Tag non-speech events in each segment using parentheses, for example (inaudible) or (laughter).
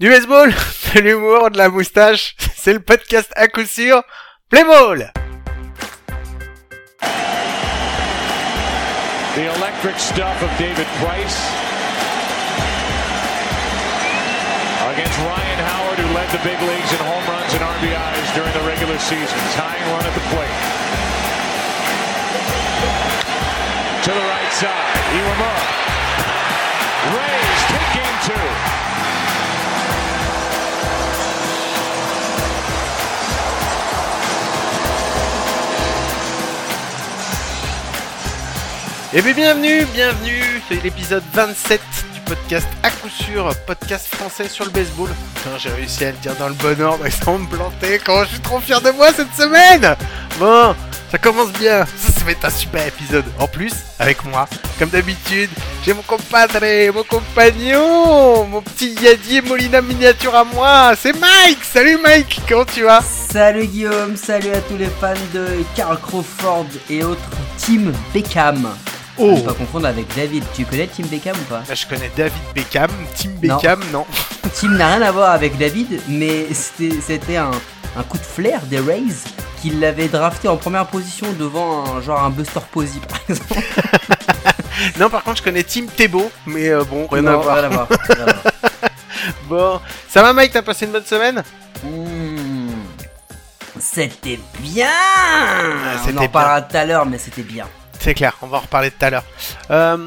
Du baseball, de l'humour, de la moustache, (laughs) c'est le podcast à coup sûr, Play Ball The electric stuff of David Price against Ryan Howard, who led the big leagues in home runs and RBIs during the regular season. Tying run at the plate. To the right side, Iwamura. Rays take game two. Et bien bienvenue, bienvenue, c'est l'épisode 27 du podcast à coup sûr, podcast français sur le baseball. J'ai réussi à le dire dans le bon ordre et sans me planter, quand je suis trop fier de moi cette semaine? Bon, ça commence bien, ça, ça va être un super épisode. En plus, avec moi, comme d'habitude, j'ai mon compadre, mon compagnon, mon petit Yadier Molina miniature à moi, c'est Mike. Salut Mike, comment tu vas? Salut Guillaume, salut à tous les fans de Carl Crawford et autres. Team Beckham. Oh Ne pas confondre avec David. Tu connais Team Beckham ou pas? Bah, je connais David Beckham, Team Beckham, non. (laughs) Team n'a rien à voir avec David, mais c'était un, un coup de flair des Rays qui l'avait drafté en première position devant un genre un Buster Posey par exemple. (laughs) Non, par contre, je connais Team Tebow, mais euh, bon, rien à Non, à voir, rien à voir. (laughs) Bon, ça va Mike, t'as passé une bonne semaine? Hmm. C'était bien c'était On en reparlera tout à l'heure, mais c'était bien. C'est clair, on va en reparler tout à l'heure. Euh,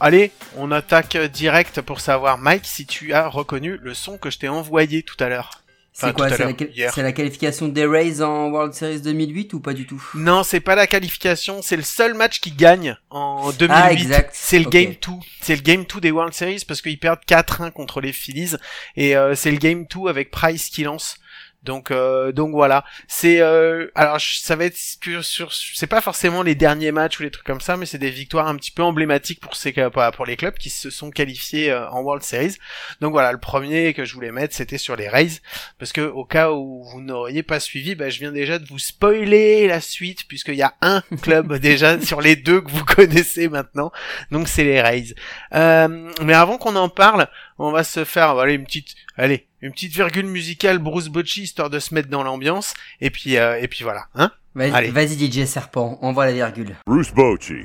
allez, on attaque direct pour savoir, Mike, si tu as reconnu le son que je t'ai envoyé tout à l'heure. Enfin, C'est quoi C'est la, qualification des Rays en World Series 2008 ou pas du tout? Non, c'est pas la qualification, c'est le seul match qui gagne en 2008. Ah, exact. C'est le. Game 2. C'est le Game 2 des World Series parce qu'ils perdent 4-1 contre les Phillies et euh, c'est le Game 2 avec Price qui lance. Donc euh, donc voilà, c'est euh, alors ça va être sur, sur c'est pas forcément les derniers matchs ou les trucs comme ça, mais c'est des victoires un petit peu emblématiques pour ces pas pour les clubs qui se sont qualifiés euh, en World Series. Donc voilà, le premier que je voulais mettre, c'était sur les Rays parce que au cas où vous n'auriez pas suivi, bah, je viens déjà de vous spoiler la suite puisqu'il y a un (laughs) club déjà sur les deux que vous (laughs) connaissez maintenant, donc c'est les Rays. Euh, mais avant qu'on en parle, on va se faire voilà une petite allez une petite virgule musicale Bruce Bocci histoire de se mettre dans l'ambiance et puis euh, et puis voilà hein Vas-y, Allez. vas-y DJ Serpent, envoie la virgule. Bruce Bochy.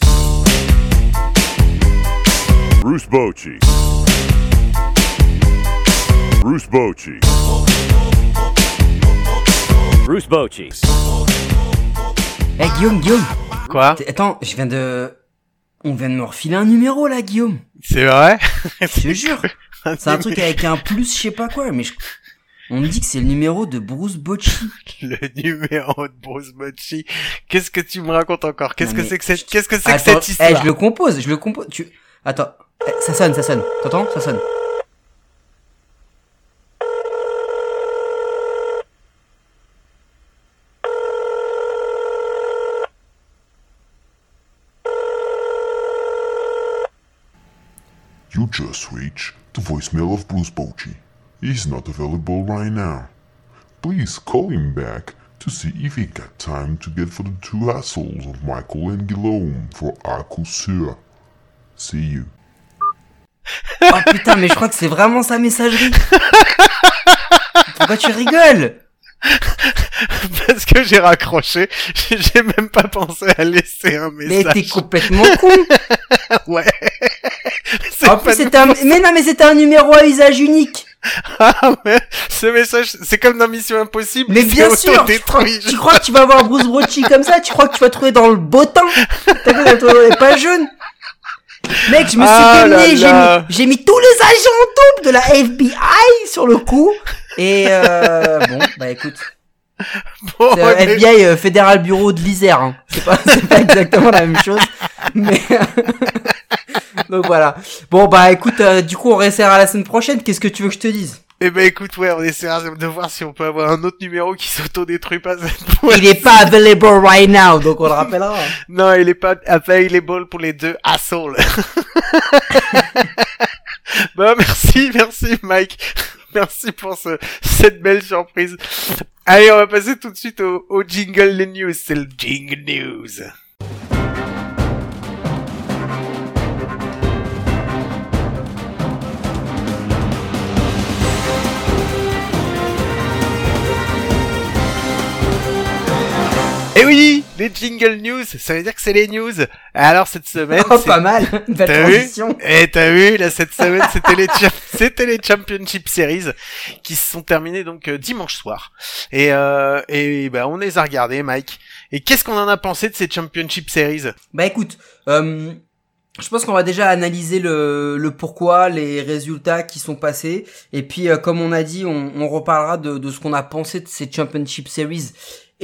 Bruce Bochy. Bruce Bochy. Bruce Bochy. Eh Guillaume, Guillaume quoi? Attends, je viens de... On vient de me refiler un numéro là Guillaume c'est vrai? Je te jure (laughs) (laughs) C'est un truc avec un plus je sais pas quoi, mais je... On me dit que c'est le numéro de Bruce Bocci. (laughs) le numéro de Bruce Bocci qu'est-ce que tu me racontes encore? Qu'est-ce que c'est que cette qu'est-ce que c'est que cette eh, histoire? je le compose, je le compose. Tu... Attends, eh, ça sonne, ça sonne. T'entends? Ça sonne. Just reached the voicemail of Bruce Bochy. He's not available right now. Please call him back to see if he got time to get for the two assholes of Michael and Guillaume for Akusur. See you. Oh putain, mais je crois que c'est vraiment sa messagerie. Pourquoi tu rigoles? Parce que j'ai raccroché j'ai même pas pensé à laisser un Mais message t'es complètement con. (laughs) ouais (laughs) En plus, c'était un... Mais non, mais c'était un numéro à usage unique. (laughs) Ah ouais, ce message, c'est comme dans Mission Impossible. Mais bien sûr, autodétruit. Tu crois que tu vas voir Bruce Bocci comme ça? Tu crois que tu vas trouver dans le beau temps? T'as vu, pas jeune Mec, je me suis Ah démené, j'ai là. mis, j'ai mis tous les agents en double de la FBI sur le coup. Et euh, bon, bah écoute, Bon, euh, mais- FBI euh, Fédéral Bureau de l'Isère, hein. c'est pas, (laughs) c'est pas exactement la même chose, mais donc voilà. Bon bah écoute, euh, du coup on restera la semaine prochaine. Qu'est-ce que tu veux que je te dise? Eh ben écoute, ouais, on essaiera de voir si on peut avoir un autre numéro qui s'autodétruit pas cette fois. Il est pas available right now, donc on le rappellera. (laughs) Non, il est pas available pour les deux assholes. (laughs) bon, merci, merci Mike. Merci pour ce, cette belle surprise. Allez, on va passer tout de suite au, au jingle des news. C'est le jingle news. Eh oui, les jingle news, ça veut dire que c'est les news. Alors cette semaine, Oh, pas mal, belle T'as vu transition. Et t'as vu, là, cette semaine, c'était les, cha- (laughs) c'était les Championship Series qui se sont terminés donc euh, dimanche soir. Et, euh, et ben, on les a regardés, Mike. Et qu'est-ce qu'on en a pensé de ces Championship Series? Bah écoute, euh, je pense qu'on va déjà analyser le, le pourquoi, les résultats qui sont passés, et puis euh, comme on a dit, on, on reparlera de, de ce qu'on a pensé de ces Championship Series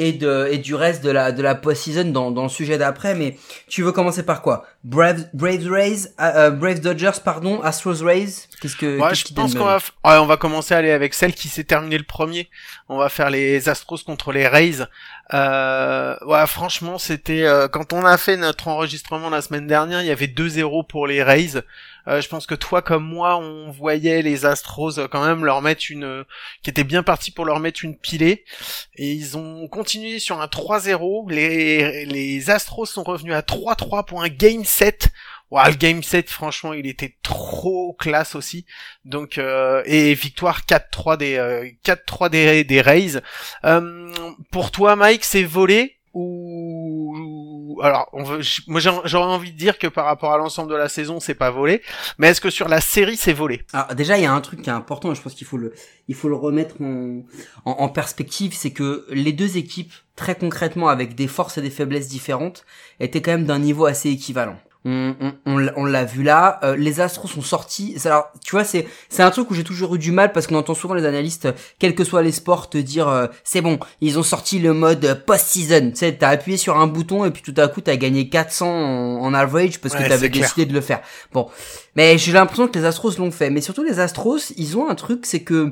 et de et du reste de la de la post-season dans dans le sujet d'après. Mais tu veux commencer par quoi? Braves Braves Rays, euh, euh, Braves Dodgers pardon, Astros Rays? Qu'est-ce que Ouais, je pense qu'on va, f- ouais, on va commencer à aller avec celle qui s'est terminée le premier. On va faire les Astros contre les Rays. Euh, ouais, franchement, c'était euh, quand on a fait notre enregistrement la semaine dernière, il y avait 2-0 pour les Rays. Euh, je pense que toi comme moi, on voyait les Astros euh, quand même leur mettre une, euh, qui était bien parti pour leur mettre une pilée. Et ils ont continué sur un 3-0. Les, les Astros sont revenus à 3-3 pour un game 7. Ouah, le game 7, franchement, il était trop classe aussi. Donc euh, et victoire 4-3 des euh, 4-3 des des Rays. Euh, pour toi, Mike, c'est volé ou alors on veut, moi j'aurais envie de dire que par rapport à l'ensemble de la saison, c'est pas volé. Mais est-ce que sur la série, c'est volé? Alors déjà, il y a un truc qui est important, je pense qu'il faut le, il faut le remettre en, en perspective, c'est que les deux équipes, très concrètement, avec des forces et des faiblesses différentes, étaient quand même d'un niveau assez équivalent. On, on, on l'a- vu là, euh, les Astros sont sortis. Alors, tu vois, c'est c'est un truc où j'ai toujours eu du mal parce qu'on entend souvent les analystes, quels que soient les sports, te dire euh, c'est bon, ils ont sorti le mode post-season. Tu sais, t'as appuyé sur un bouton et puis tout à coup t'as gagné 400 en, en average parce que t'avais décidé de le faire. Bon, mais j'ai l'impression que les Astros l'ont fait. Mais surtout les Astros, ils ont un truc, c'est que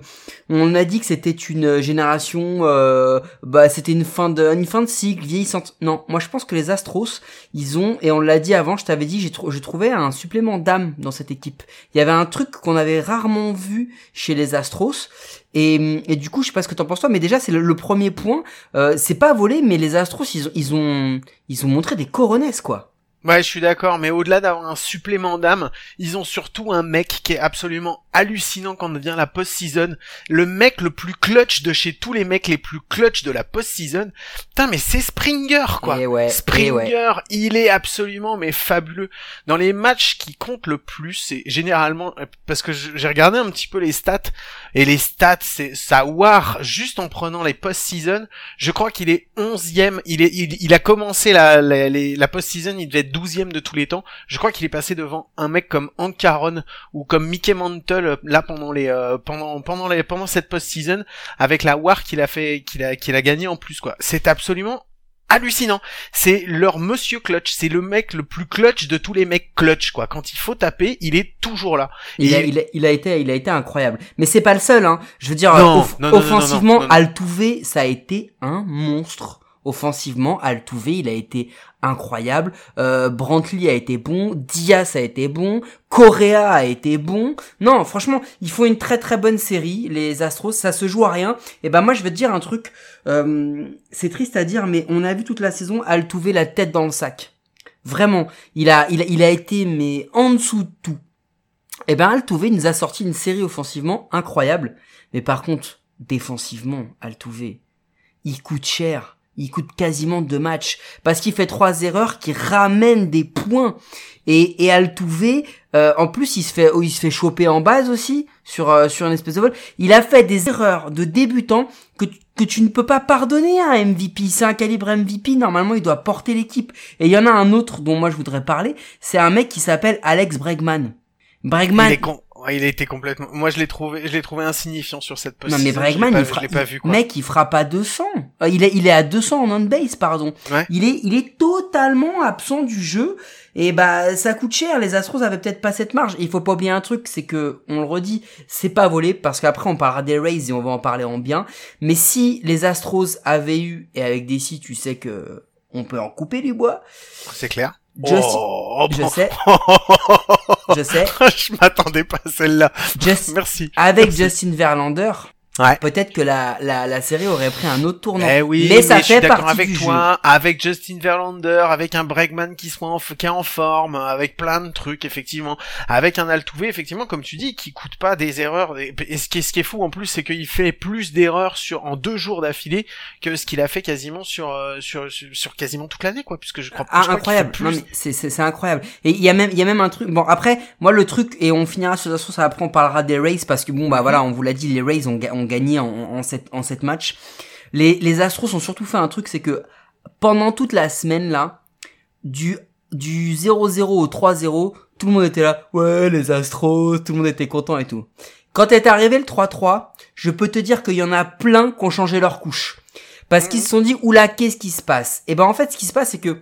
on a dit que c'était une génération, euh, bah c'était une fin de, une fin de cycle vieillissante. Non, moi je pense que les Astros, ils ont, et on l'a dit avant, je t'avais dit, j'ai je trouvais un supplément d'âme dans cette équipe. Il y avait un truc qu'on avait rarement vu chez les Astros. Et, et du coup, je sais pas ce que t'en penses toi, mais déjà c'est le, le premier point. Euh, c'est pas volé, mais les Astros, ils ont, ils ont, ils ont montré des coronesses quoi. Ouais, je suis d'accord, mais au-delà d'avoir un supplément d'âme, ils ont surtout un mec qui est absolument hallucinant quand on vient la post-season. Le mec le plus clutch de chez tous les mecs les plus clutch de la post-season. Putain, mais c'est Springer, quoi. Eh ouais, Springer, eh ouais. il est absolument mais fabuleux. Dans les matchs qui comptent le plus, c'est généralement parce que j'ai regardé un petit peu les stats et les stats, c'est ça war juste en prenant les post-season. Je crois qu'il est 11e. Il est, il, il a commencé la la, la post-season, il devait être 12e de tous les temps. Je crois qu'il est passé devant un mec comme Hank Aaron ou comme Mickey Mantle euh, là pendant les euh, pendant pendant les pendant cette post-season avec la war qu'il a fait qu'il a qu'il a gagné en plus quoi. C'est absolument hallucinant. C'est leur monsieur clutch, c'est le mec le plus clutch de tous les mecs clutch quoi. Quand il faut taper, il est toujours là. Il, a, il, a, il a été, il a été incroyable. Mais c'est pas le seul, hein. Je veux dire, Non, off- non, non, non, offensivement. Altuve, ça a été un monstre. Offensivement, Altuve, il a été incroyable. Euh, Brantley a été bon. Diaz a été bon. Correa a été bon. Non, franchement, il faut une très très bonne série. Les Astros, ça se joue à rien. Et ben moi, je vais te dire un truc. euh, c'est triste à dire, mais on a vu toute la saison Altuve la tête dans le sac. Vraiment, il a, il il a été mais en dessous de tout. Eh ben Altuve nous a sorti une série offensivement incroyable, mais par contre défensivement Altuve, il coûte cher. Il coûte quasiment deux matchs parce qu'il fait trois erreurs qui ramènent des points. Et, et Altuve, euh, en plus, il se fait, il se fait choper en base aussi sur euh, sur une espèce de vol. Il a fait des erreurs de débutant que tu- que tu ne peux pas pardonner à un MVP. C'est un calibre MVP. Normalement, il doit porter l'équipe. Et il y en a un autre dont moi je voudrais parler. C'est un mec qui s'appelle Alex Bregman. Bregman, ouais, il a été complètement. Moi, je l'ai trouvé, je l'ai trouvé insignifiant sur cette Non post mais Bregman, il pas vu quoi. mec, il fera pas 200. Euh, il est, il est à 200 en on-base, pardon. Ouais. Il est, il est totalement absent du jeu. Et bah, ça coûte cher. Les Astros avaient peut-être pas cette marge. Et il faut pas oublier un truc, c'est que, on le redit, c'est pas volé, parce qu'après on parlera des Rays et on va en parler en bien. Mais si les Astros avaient eu, et avec des si, tu sais que, on peut en couper du bois. C'est clair. Oh, je bon. sais, (laughs) je sais. je m'attendais pas à celle-là. Merci. avec Merci. Justin Verlander, Ouais. peut-être que la, la, la série aurait pris un autre tournant. Eh oui, mais ça je suis fait d'accord avec toi, avec Justin Verlander, avec un Bregman qui soit en, qui est en forme, avec plein de trucs effectivement, avec un Altuve effectivement comme tu dis qui coûte pas des erreurs. Et ce qui est, ce qui est fou en plus, c'est qu'il fait plus d'erreurs sur en deux jours d'affilée que ce qu'il a fait quasiment sur, euh, sur sur sur quasiment toute l'année quoi, puisque je crois. Ah, je crois incroyable. fait Non, plus- mais c'est, c'est, incroyable. Et il y a même, il y a même un truc. Bon, après, moi, le truc, et on finira sur ça, après, on parlera des Rays, parce que bon, bah voilà, on vous l'a dit, les Rays ont, ont gagné en, en, sept, en sept matchs. Les, les Astros ont surtout fait un truc, c'est que pendant toute la semaine, là, du, du 0-0 au 3-0, tout le monde était là, ouais, les Astros, tout le monde était content et tout. Quand est arrivé le 3-3, je peux te dire qu'il y en a plein qui ont changé leur couche. Parce qu'ils se sont dit, oula, qu'est-ce qui se passe? Et ben, en fait, ce qui se passe, c'est que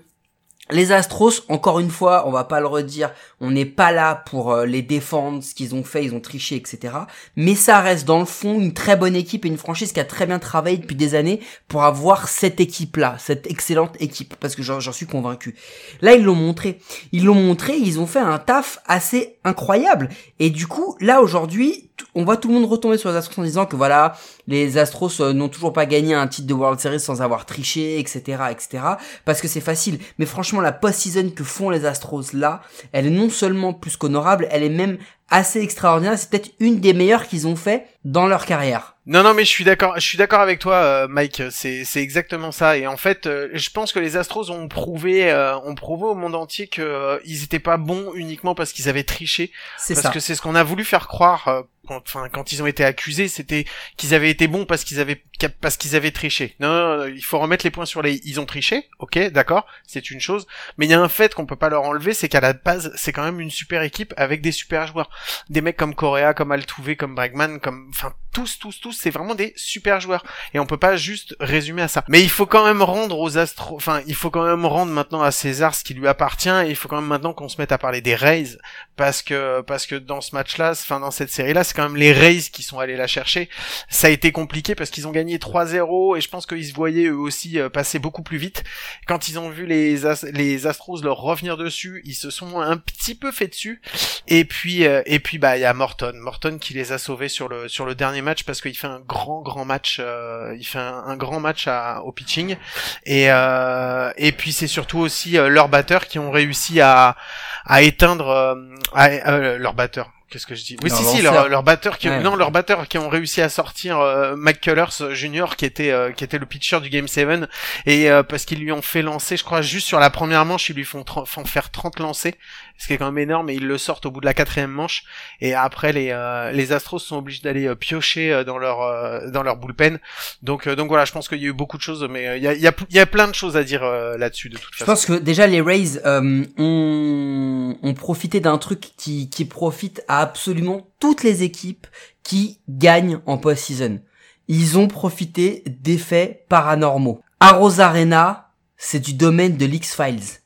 les Astros, encore une fois, on va pas le redire, on n'est pas là pour euh, les défendre, ce qu'ils ont fait, ils ont triché, etc. Mais ça reste dans le fond une très bonne équipe et une franchise qui a très bien travaillé depuis des années pour avoir cette équipe-là, cette excellente équipe, parce que j'en suis convaincu. Là, ils l'ont montré. Ils l'ont montré, ils ont fait un taf assez incroyable. Et du coup, là, aujourd'hui, on voit tout le monde retomber sur les Astros en disant que voilà, les Astros euh, n'ont toujours pas gagné un titre de World Series sans avoir triché, etc., etc. Parce que c'est facile. Mais franchement, la post-season que font les Astros là, elle est non seulement plus qu'honorable, elle est même assez extraordinaire. C'est peut-être une des meilleures qu'ils ont fait dans leur carrière. Non, non, mais je suis d'accord. Je suis d'accord avec toi, euh, Mike. C'est c'est exactement ça. Et en fait, euh, je pense que les Astros ont prouvé, euh, ont prouvé au monde entier que euh, ils étaient pas bons uniquement parce qu'ils avaient triché. C'est Parce ça. que c'est ce qu'on a voulu faire croire. Quand, enfin, quand ils ont été accusés, c'était qu'ils avaient été bons parce qu'ils avaient parce qu'ils avaient triché. Non, non, non, il faut remettre les points sur les. Ils ont triché, ok, d'accord, c'est une chose. Mais il y a un fait qu'on peut pas leur enlever, c'est qu'à la base, c'est quand même une super équipe avec des super joueurs, des mecs comme Correa, comme Altuve, comme Bregman, comme, enfin, tous, tous, tous, c'est vraiment des super joueurs. Et on peut pas juste résumer à ça. Mais il faut quand même rendre aux Astros, enfin, il faut quand même rendre maintenant à César ce qui lui appartient. Et il faut quand même maintenant qu'on se mette à parler des Rays parce que parce que dans ce match-là, enfin dans cette série-là, quand même les Rays qui sont allés la chercher. Ça a été compliqué parce qu'ils ont gagné 3-0 et je pense qu'ils se voyaient eux aussi euh, passer beaucoup plus vite. Quand ils ont vu les As- les Astros leur revenir dessus, ils se sont un petit peu fait dessus. Et puis euh, et puis bah il y a Morton, Morton qui les a sauvés sur le sur le dernier match parce qu'il fait un grand grand match, euh, il fait un, grand match au pitching. Et euh, et puis c'est surtout aussi leurs batteurs qui ont réussi à à éteindre leurs batteurs. Qu'est-ce que je dis Oui, Leurs si, si, lanceurs. leurs leurs batteurs qui, Ouais. non, leurs batteurs qui ont réussi à sortir euh, McCullers Jr. qui était euh, qui était le pitcher du Game 7 et euh, parce qu'ils lui ont fait lancer, je crois, juste sur la première manche, ils lui font, font faire 30 lancers, ce qui est quand même énorme, et ils le sortent au bout de la quatrième manche. Et après, les euh, les Astros sont obligés d'aller euh, piocher euh, dans leur euh, dans leur bullpen. Donc euh, donc voilà, je pense qu'il y a eu beaucoup de choses, mais euh, il y a il y a y a plein de choses à dire euh, là-dessus de toute Je façon. pense que déjà les Rays euh, ont, ont profité d'un truc qui, qui profite à absolument toutes les équipes qui gagnent en post-season. Ils ont profité d'effets paranormaux. À Rosarena, c'est du domaine de l'X-Files.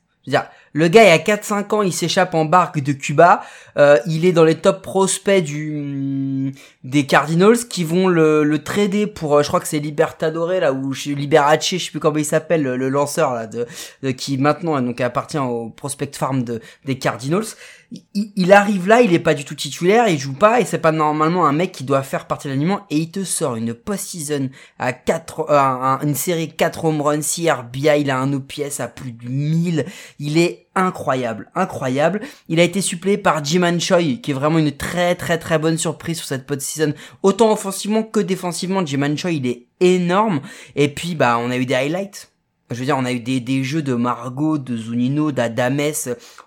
Le gars, y a 4-5 ans, il s'échappe en barque de Cuba. Euh, il est dans les top prospects du des Cardinals qui vont le, le trader pour, euh, je crois que c'est Libertadore là ou Liberace, je sais plus comment il s'appelle, le, le lanceur là de, de- qui maintenant donc appartient au prospect farm de des Cardinals. Il, il arrive là, il est pas du tout titulaire, il joue pas et c'est pas normalement un mec qui doit faire partie de l'aliment et il te sort une post-season à 4 euh, un- une série 4 home runs, 6 RBI, il a un OPS à plus de 1000, il est incroyable, incroyable. Il a été suppléé par Jiman Choi, qui est vraiment une très très très bonne surprise sur cette post-season. Autant offensivement que défensivement, Jiman Choi, il est énorme. Et puis, bah, on a eu des highlights. Je veux dire, on a eu des, des jeux de Margot, de Zunino, d'Adames,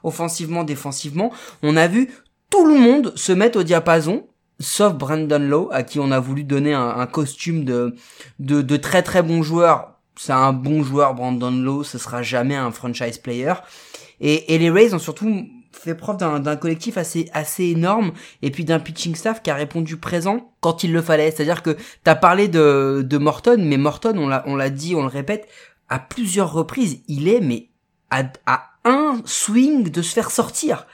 offensivement, défensivement. On a vu tout le monde se mettre au diapason, sauf Brandon Lowe, à qui on a voulu donner un, un costume de, de, de très très bon joueur. C'est un bon joueur, Brandon Lowe, ce sera jamais un franchise player. Et, et les Rays ont surtout fait preuve d'un collectif assez assez énorme et puis d'un pitching staff qui a répondu présent quand il le fallait. C'est-à-dire que t'as parlé de, de Morton, mais Morton, on l'a dit, on le répète à plusieurs reprises, il est mais à, à un swing de se faire sortir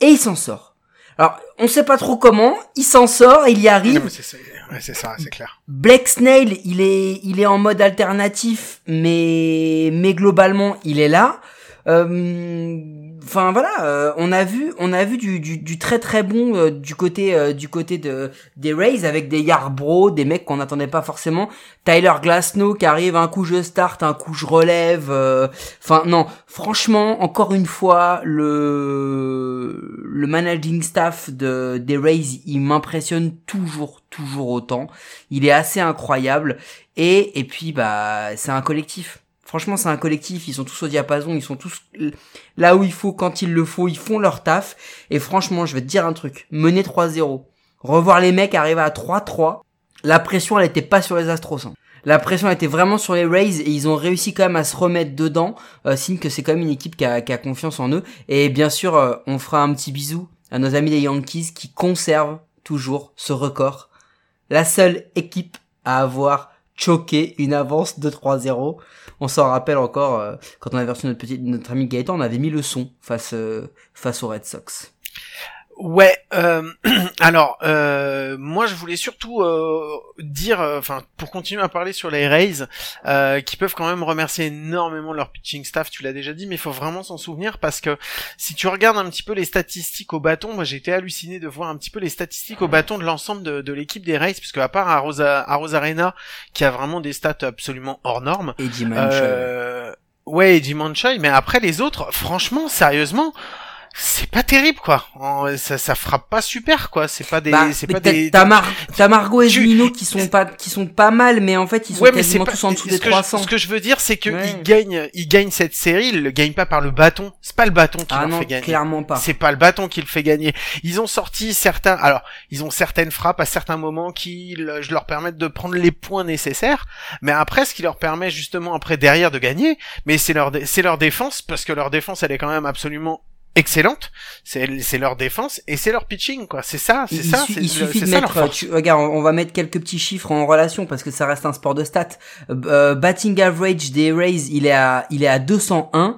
et il s'en sort. Alors on sait pas trop comment, il s'en sort, il y arrive. ouais, c'est ça, c'est clair. Black Snail, il est, il est en mode alternatif, mais, mais globalement, il est là. Euh, Enfin voilà, euh, on a vu, on a vu du, du, du très très bon euh, du côté euh, du côté de des Rays avec des Yarbrough, des mecs qu'on n'attendait pas forcément. Tyler Glasnow qui arrive, un coup je start, un coup je relève. Enfin non, franchement, encore une fois, le le managing staff de des Rays, il m'impressionne toujours, toujours autant. Il est assez incroyable et et puis bah c'est un collectif Franchement, c'est un collectif, ils sont tous au diapason, ils sont tous là où il faut, quand il le faut, ils font leur taf. Et franchement, je vais te dire un truc, mener 3-0, revoir les mecs arriver à 3-3, la pression, elle était pas sur les Astros. Hein. La pression était vraiment sur les Rays et ils ont réussi quand même à se remettre dedans, euh, signe que c'est quand même une équipe qui a, confiance en eux. Et bien sûr, euh, on fera un petit bisou à nos amis des Yankees qui conservent toujours ce record. La seule équipe à avoir choqué une avance de 3-0 on s'en rappelle encore euh, quand on avait reçu notre petit notre ami Gaëtan, on avait mis le son face euh, face aux Red Sox. Ouais, euh, (clears throat) alors euh, moi je voulais surtout euh, dire, euh, enfin pour continuer à parler sur les Rays, qui peuvent quand même remercier énormément leur pitching staff, tu l'as déjà dit, mais il faut vraiment s'en souvenir parce que si tu regardes un petit peu les statistiques au bâton, moi j'ai été halluciné de voir un petit peu les statistiques au bâton de l'ensemble de, de l'équipe des Rays, puisque à part à Rosa, à Rosarena, qui a vraiment des stats absolument hors normes. Et Jim Ouais, et Jim mais après les autres, franchement, sérieusement c'est pas terrible quoi. Ça ça frappe pas super quoi. C'est pas des bah, c'est pas des t'as Mar Margot et Jumino qui sont pas qui sont pas mal mais en fait ils sont quasiment tous en dessous des 300 ce que je veux dire c'est que ils gagnent ils gagnent cette série ils le gagnent pas par le bâton. C'est pas le bâton qui ah leur fait gagner. clairement pas. C'est pas le bâton qui le fait gagner. Ils ont sorti certains alors ils ont certaines frappes à certains moments qui je leur permettent de prendre les points nécessaires mais après ce qui leur permet justement après derrière de gagner mais c'est leur c'est leur défense parce que leur défense elle est quand même absolument excellente, c'est leur défense et c'est leur pitching quoi. C'est ça, c'est ça. Il, suffit de mettre. Tu, regarde, on va mettre quelques petits chiffres en relation parce que ça reste un sport de stats. Euh, batting average des Rays, il est à il est à 201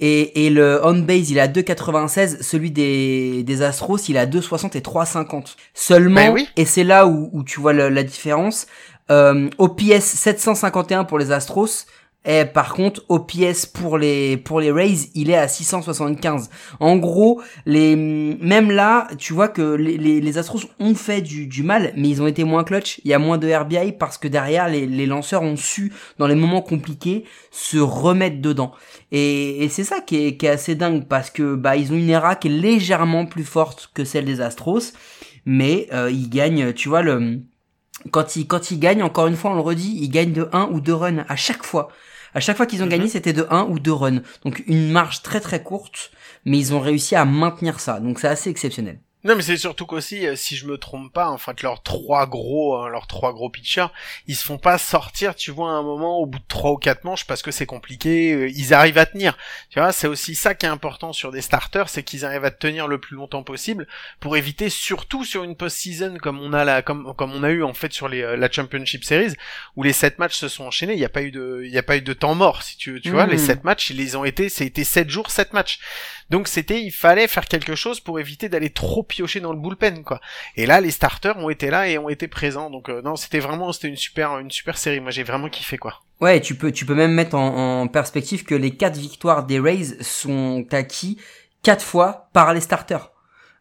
et, et le on base il est à 296. Celui des des Astros il est à 260 et 350 seulement. Ben et c'est là où, où tu vois la différence. Euh, OPS 751 pour les Astros. Et par contre, OPS pour les pour les Rays, il est à 675. En gros, les même là, tu vois que les, les, les Astros ont fait du, du, mal, mais ils ont été moins clutch. Il y a moins de RBI parce que derrière, les, les lanceurs ont su, dans les moments compliqués, se remettre dedans. Et, et c'est ça qui est, qui est assez dingue parce que bah ils ont une ERA qui est légèrement plus forte que celle des Astros, mais euh, ils gagnent, tu vois le quand ils quand ils gagnent, encore une fois, on le redit, ils gagnent de 1 ou 2 runs à chaque fois. À chaque fois qu'ils ont gagné, mhm. c'était de 1 ou 2 runs. Donc une marge très très courte, mais ils ont réussi à maintenir ça. Donc c'est assez exceptionnel. Non, mais c'est surtout qu'aussi, euh, si je me trompe pas, en fait, leurs trois gros, hein, leurs trois gros pitchers, ils se font pas sortir, tu vois, à un moment, au bout de trois ou quatre manches, parce que c'est compliqué, euh, ils arrivent à tenir. Tu vois, c'est aussi ça qui est important sur des starters, c'est qu'ils arrivent à tenir le plus longtemps possible, pour éviter, surtout sur une post-season, comme on a la, comme, comme on a eu, en fait, sur les, euh, la Championship Series, où les sept matchs se sont enchaînés, il n'y a pas eu de, il y a pas eu de temps mort, si tu veux, tu vois, les mmh. sept matchs, ils ont été, c'était sept jours, sept matchs. Donc c'était, il fallait faire quelque chose pour éviter d'aller trop piocher dans le bullpen, quoi. Et là, les starters ont été là et ont été présents. Donc euh, non, c'était vraiment, c'était une super, une super série. Moi, j'ai vraiment kiffé, quoi. Ouais, tu peux, tu peux même mettre en, perspective que les quatre victoires des Rays sont acquis quatre fois par les starters.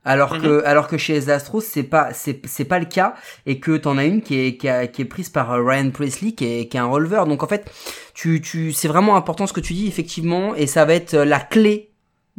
Alors que, mhm. alors que chez les Astros, c'est pas, c'est, c'est pas le cas, et que t'en as une qui est, qui, qui est prise par euh, Ryan Presley, qui est, qui est un releveur. Donc en fait, tu, tu, c'est vraiment important ce que tu dis, effectivement, et ça va être euh, la clé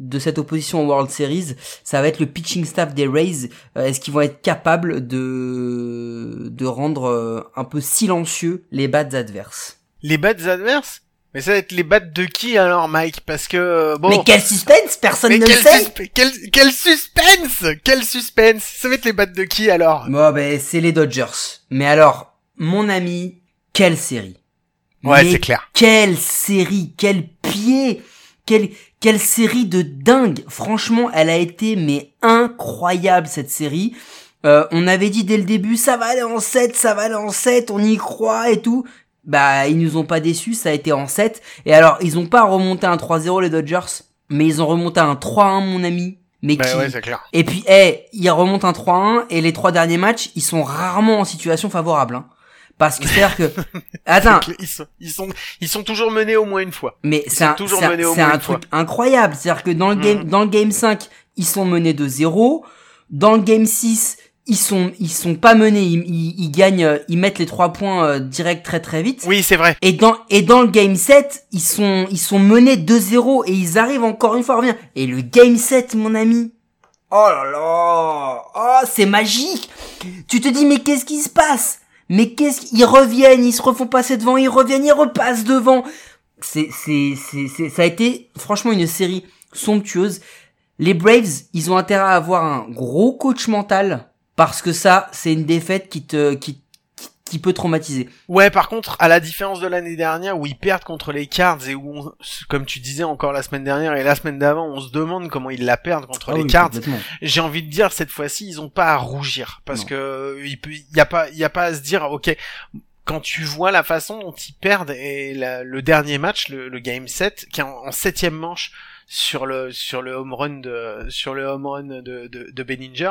de cette opposition au World Series, ça va être le pitching staff des Rays. Euh, est-ce qu'ils vont être capables de de rendre euh, un peu silencieux les bats adverses? Les bats adverses? Mais ça va être les bats de qui alors, Mike? Parce que euh, bon. Mais quel suspense? Personne ne le sait. quel, quel suspense? Quel suspense? Ça va être les bats de qui alors? Bon, ben c'est les Dodgers. Mais alors, mon ami, quelle série? Ouais, c'est clair. Quelle série? Quel pied? Quelle, quelle série de dingue Franchement, elle a été mais incroyable cette série. Euh, on avait dit dès le début, ça va aller en 7, ça va aller en 7, on y croit et tout. Bah, ils nous ont pas déçus, ça a été en 7. Et alors, ils ont pas remonté un 3-0 les Dodgers, mais ils ont remonté un 3-1 mon ami. Mais bah qui... ouais, clair. Et puis, eh, ils remontent un 3-1 et les trois derniers matchs, ils sont rarement en situation favorable. Hein Parce que c'est-à-dire que, (laughs) attends, Ils sont, ils sont, ils sont toujours menés au moins une fois. mais c'est un, toujours c'est un- menés au moins un une fois. truc incroyable. C'est-à-dire que dans le game, Mhm. dans le game 5, ils sont menés de 0. Dans le game 6, ils sont, ils sont pas menés, ils, ils, ils gagnent, ils mettent les trois points euh, direct très très vite. Oui, c'est vrai. Et dans, et dans le game 7, ils sont, ils sont menés 2-0 et ils arrivent encore une fois à revenir. Et le game 7, mon ami. Oh là là. Oh, c'est magique. Tu te dis, mais qu'est-ce qui se passe? Mais qu'est-ce qu'ils reviennent, ils se refont passer devant, ils reviennent, ils repassent devant. C'est, c'est, c'est, c'est, ça a été franchement une série somptueuse. Les Braves, ils ont intérêt à avoir un gros coach mental parce que ça, c'est une défaite qui te, qui, peut traumatiser. Ouais, par contre, à la différence de l'année dernière où ils perdent contre les Cards et où, on- comme tu disais encore la semaine dernière et la semaine d'avant, on se demande comment ils la perdent contre Ah les oui, Cards. J'ai envie de dire cette fois-ci, ils ont pas à rougir parce Non. que il peut, il y a pas, il y a pas à se dire, ok. Quand tu vois la façon dont ils perdent et la- le dernier match, le, le game 7, qui est en, en septième manche sur le sur le home run de sur le home run de de, de Bellinger.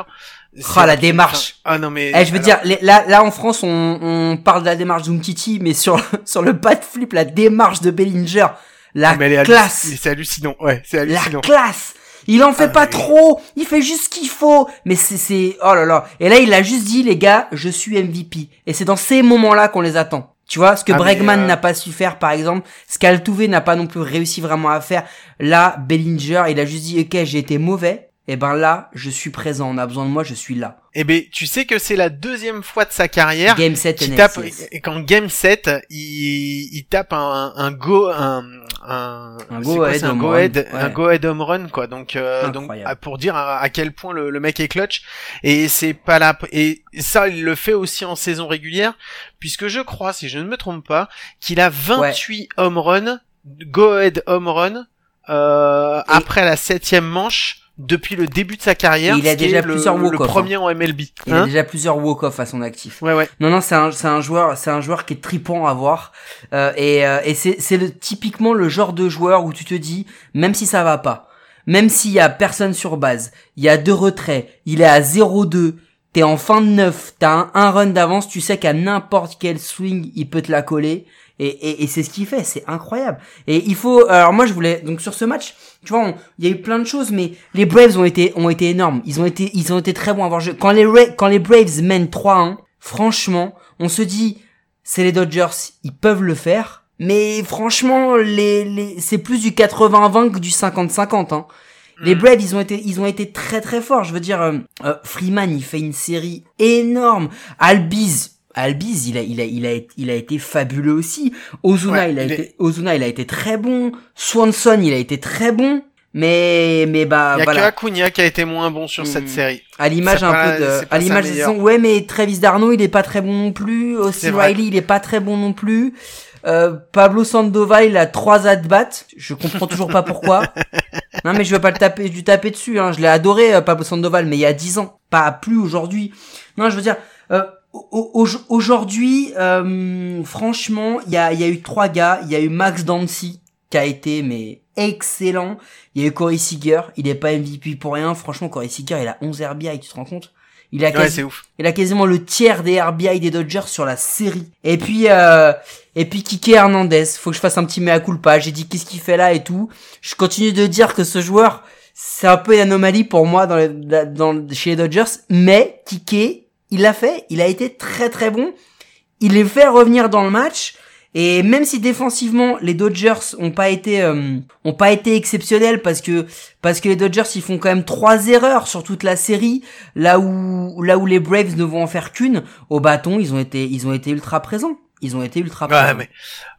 Ah, la démarche. Ah non mais. Eh, je veux alors- dire, là, là en France, on, on parle de la démarche d'Umtiti, mais sur (laughs) sur le pas de flip, la démarche de Bellinger, la Ah, mais halluc- classe, C'est hallucinant. Ouais, c'est la hallucinant. classe. Il en fait Ah, pas mais- trop, il fait juste ce qu'il faut, mais c'est c'est oh là là. Et là, il a juste dit les gars, je suis MVP. Et c'est dans ces moments-là qu'on les attend. Tu vois, ce que Ah, Bregman euh, n'a pas su faire, par exemple, ce qu'Altuve n'a pas non plus réussi vraiment à faire. Là, Bellinger, il a juste dit, ok, j'ai été mauvais. Et ben là, je suis présent. On a besoin de moi, je suis là. Eh ben, tu sais que c'est la deuxième fois de sa carrière Game 7 qui NLCS. tape et quand game 7 il, il tape un, un go un un, Un go ahead un home go run, ahead ouais. un go ahead home run quoi. Donc euh, donc pour dire à, à quel point le, le mec est clutch. Et c'est pas là et ça il le fait aussi en saison régulière puisque je crois si je ne me trompe pas qu'il a 28 home run go ahead home run euh, Et- après la septième manche depuis le début de sa carrière Et il a déjà le, plusieurs le walk-off, premier en MLB Il a hein. déjà plusieurs walk-off à son actif. ouais ouais Non, non, c'est un, c'est un joueur, c'est un joueur qui est tripant à voir. Euh, et euh, et c'est, c'est le, typiquement le genre de joueur où tu te dis, même si ça va pas, même s'il y a personne sur base, il y a deux retraits, il est à 0-2, t'es en fin de neuf, t'as un, un run d'avance, tu sais qu'à n'importe quel swing, il peut te la coller. Et, et, et c'est ce qu'il fait, c'est incroyable. Et il faut, alors moi je voulais, donc sur ce match, tu vois, il y a eu plein de choses, mais les Braves ont été, ont été énormes. Ils ont été, ils ont été très bons à voir jouer. Quand les, quand les Braves mènent 3-1, franchement, on se dit, c'est les Dodgers, ils peuvent le faire. Mais franchement, les, les, c'est plus du 80-20 que du 50-50, hein. Les Braves, ils ont été, ils ont été très très forts. Je veux dire, euh, euh, Freeman, il fait une série énorme. Albiz, Albiz, il a, il a, il a, il a été fabuleux aussi. Ozuna, Ouais, il a été, Ozuna, il a été très bon. Swanson, il a été très bon. Mais, mais bah, Il y a voilà. que Acuna qui a été moins bon sur cette Hmm. série. À l'image un pas- peu de, à l'image de saison. Ouais, mais Travis Darno, il est pas très bon non plus. Vrai. Riley, il est pas très bon non plus. Euh, Pablo Sandoval, il a trois at bats. Je comprends toujours pas pourquoi. (laughs) Non, mais je vais pas le taper, du taper dessus, hein. Je l'ai adoré, euh, Pablo Sandoval, mais il y a dix ans. Pas plus aujourd'hui. Non, je veux dire, euh, aujourd'hui, euh, franchement, il y a, y a eu trois gars. Il y a eu Max Dancy, qui a été, mais excellent. Il y a eu Corey Seager, il est pas MVP pour rien. Franchement, Corey Seager, il a 11 RBI, tu te rends compte? Il a, Ouais, quasi- c'est ouf. il a quasiment le tiers des RBI des Dodgers sur la série. Et puis, euh, et puis Kike Hernandez, faut que je fasse un petit mea culpa. J'ai dit qu'est-ce qu'il fait là et tout. Je continue de dire que ce joueur, c'est un peu une anomalie pour moi dans, les- dans, chez les Dodgers. Mais Kike, il l'a fait. Il a été très très bon. Il les fait revenir dans le match. Et même si défensivement les Dodgers ont pas été euh, ont pas été exceptionnels parce que parce que les Dodgers ils font quand même trois erreurs sur toute la série là où là où les Braves ne vont en faire qu'une au bâton ils ont été ils ont été ultra présents ils ont été ultra Ouais, mais,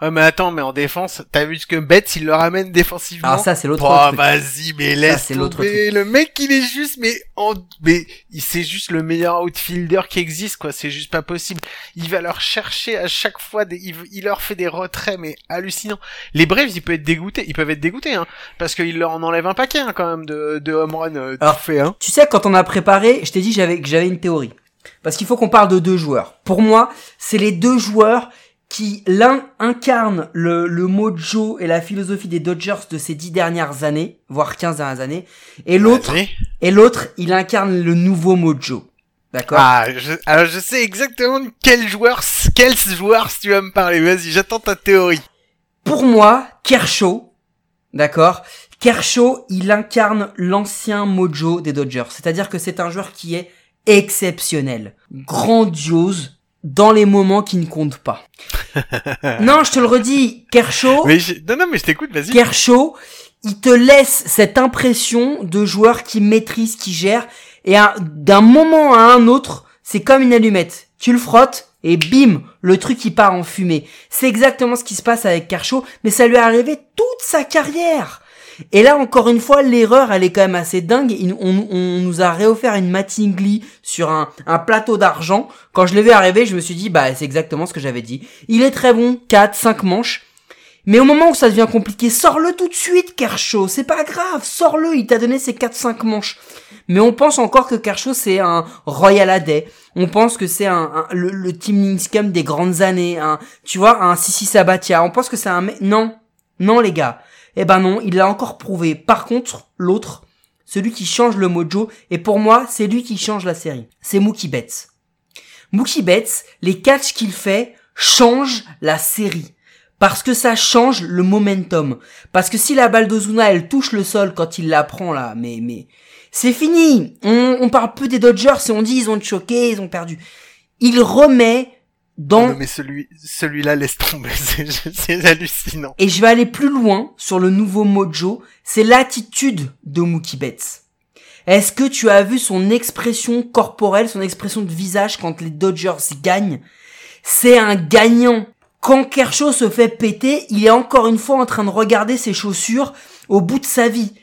ouais, mais attends, mais en défense, t'as vu ce que Betts, il le ramène défensivement? alors ça c'est l'autre Oh, truc vas-y, mais laisse c'est l'autre tomber. Le mec, il est juste, mais en, mais, il c'est juste le meilleur outfielder qui existe, quoi. C'est juste pas possible. Il va leur chercher à chaque fois des, il, il leur fait des retraits, mais hallucinants. Les Braves, ils peuvent être dégoûtés, ils peuvent être dégoûtés, hein. Parce qu'il leur en enlève un paquet, hein, quand même, de, de home run, euh, Alors, fait, hein. Tu sais, quand on a préparé, je t'ai dit j'avais, que j'avais une théorie. Parce qu'il faut qu'on parle de deux joueurs. Pour moi, c'est les deux joueurs qui, l'un incarne le, le mojo et la philosophie des Dodgers de ces dix dernières années, voire 15 dernières années, et l'autre, et l'autre, il incarne le nouveau mojo. D'accord? Ah, je, alors je sais exactement de quel joueur, quel joueur tu vas me parler. Vas-y, j'attends ta théorie. Pour moi, Kershaw, d'accord? Kershaw, il incarne l'ancien mojo des Dodgers. C'est-à-dire que c'est un joueur qui est exceptionnel, grandiose, dans les moments qui ne comptent pas. (laughs) non, je te le redis, Kershaw, Mais je- non, non, mais je t'écoute, vas-y. Kershaw, il te laisse cette impression de joueur qui maîtrise, qui gère, et un- d'un moment à un autre, c'est comme une allumette. Tu le frottes, et bim, le truc il part en fumée. C'est exactement ce qui se passe avec Kershaw, mais ça lui est arrivé toute sa carrière. Et là, encore une fois, l'erreur, elle est quand même assez dingue. On, on nous a réoffert une Mattingly sur un, un plateau d'argent. Quand je l'ai vu arriver, je me suis dit, bah, c'est exactement ce que j'avais dit. Il est très bon, 4, 5 manches. Mais au moment où ça devient compliqué, sors-le tout de suite, Kershaw. C'est pas grave, sors-le. Il t'a donné ses 4-5 manches. Mais on pense encore que Kershaw, c'est un Royal Aday. On pense que c'est un, un- le, le Team Lincecum des grandes années. Un, tu vois, un Sissi Sabatia. On pense que c'est un. Non. Non, les gars. Eh ben non, il l'a encore prouvé. Par contre, l'autre, celui qui change le mojo, et pour moi, c'est lui qui change la série. C'est Mookie Betts. Mookie Betts, les catchs qu'il fait changent la série. Parce que ça change le momentum. Parce que si la balle d'Ozuna, elle touche le sol quand il la prend là, mais, mais, c'est fini. On, parle peu des Dodgers et on dit ils ont choqué, ils ont perdu. Il remet dans, Non, mais celui, celui-là laisse tomber. (laughs) C'est c'est hallucinant. et je vais aller plus loin sur le nouveau mojo, c'est l'attitude de Mookie Betts. Est-ce que tu as vu son expression corporelle, son expression de visage quand les Dodgers gagnent? C'est un gagnant. Quand Kershaw se fait péter, il est encore une fois en train de regarder ses chaussures au bout de sa vie.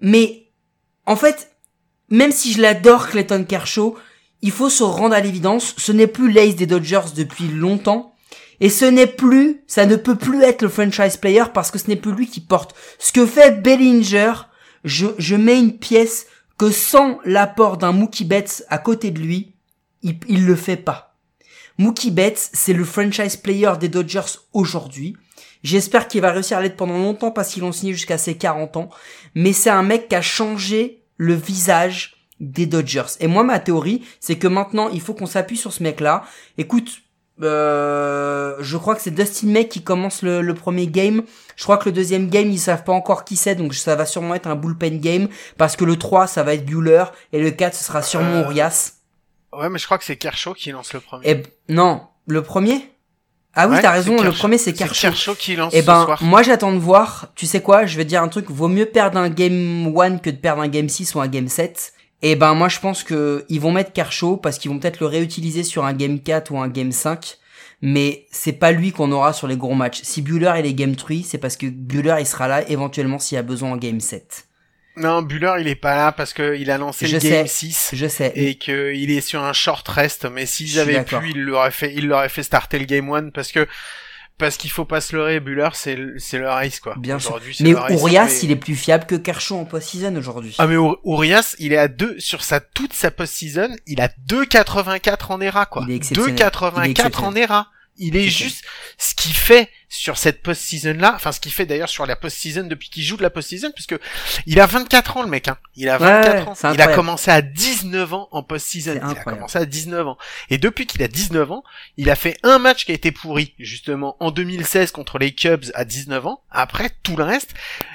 Mais en fait, même si je l'adore Clayton Kershaw, il faut se rendre à l'évidence, ce n'est plus l'ace des Dodgers depuis longtemps. Et ce n'est plus, ça ne peut plus être le franchise player parce que ce n'est plus lui qui porte. Ce que fait Bellinger, je, je mets une pièce que sans l'apport d'un Mookie Betts à côté de lui, il, il le fait pas. Mookie Betts, c'est le franchise player des Dodgers aujourd'hui. J'espère qu'il va réussir à l'être pendant longtemps parce qu'ils l'ont signé jusqu'à ses 40 ans. Mais c'est un mec qui a changé le visage des Dodgers. Et moi, ma théorie, c'est que maintenant, il faut qu'on s'appuie sur ce mec-là. Écoute, euh, je crois que c'est Dustin May qui commence le, le premier game. Je crois que le deuxième game, ils savent pas encore qui c'est, donc ça va sûrement être un bullpen game. Parce que le 3, ça va être Bueller, et le 4, ce sera sûrement Euh, Urias. Ouais, mais je crois que c'est Kershaw qui lance le premier. Et b- non, le premier? Ah oui, Ouais, t'as raison, le premier c'est Kershaw. Kershaw qui lance Eh ce ben, soir. moi j'attends de voir. Tu sais quoi? Je vais te dire un truc. Vaut mieux perdre un game 1 que de perdre un game 6 ou un game 7. Et ben, moi je pense que ils vont mettre Kershaw parce qu'ils vont peut-être le réutiliser sur un game 4 ou un game 5. Mais c'est pas lui qu'on aura sur les gros matchs. Si Bueller est les game 3, c'est parce que Bueller il sera là éventuellement s'il y a besoin en game 7. Non, Buller, il est pas là parce que il a lancé Je le sais. game 6 Je sais. et que il est sur un short rest. Mais s'ils avaient pu, il l'aurait fait, il l'aurait fait starter le game 1 parce que parce qu'il faut pas se leurrer. Buller, c'est le- c'est le race quoi. Bien sûr. Mais Urias, il est plus fiable que Kershaw en post-season aujourd'hui. Ah mais Ur- Urias, il est à 2 sur sa toute sa post-season, il a 2,84 en ERA quoi. Il est exceptionnel. Il est 2,84 en. ERA. Il est Exceptionnel. juste ce qu'il fait sur cette post-season là, enfin ce qu'il fait d'ailleurs sur la post-season depuis qu'il joue de la post-season puisque il a 24 ans le mec hein. Il a Ouais, 24 ouais, ans. Il a commencé à 19 ans en post-season. Il a commencé à 19 ans. Et depuis qu'il a 19 ans, il a fait un match qui a été pourri justement en 2016 contre les Cubs à 19 ans. Après tout le reste,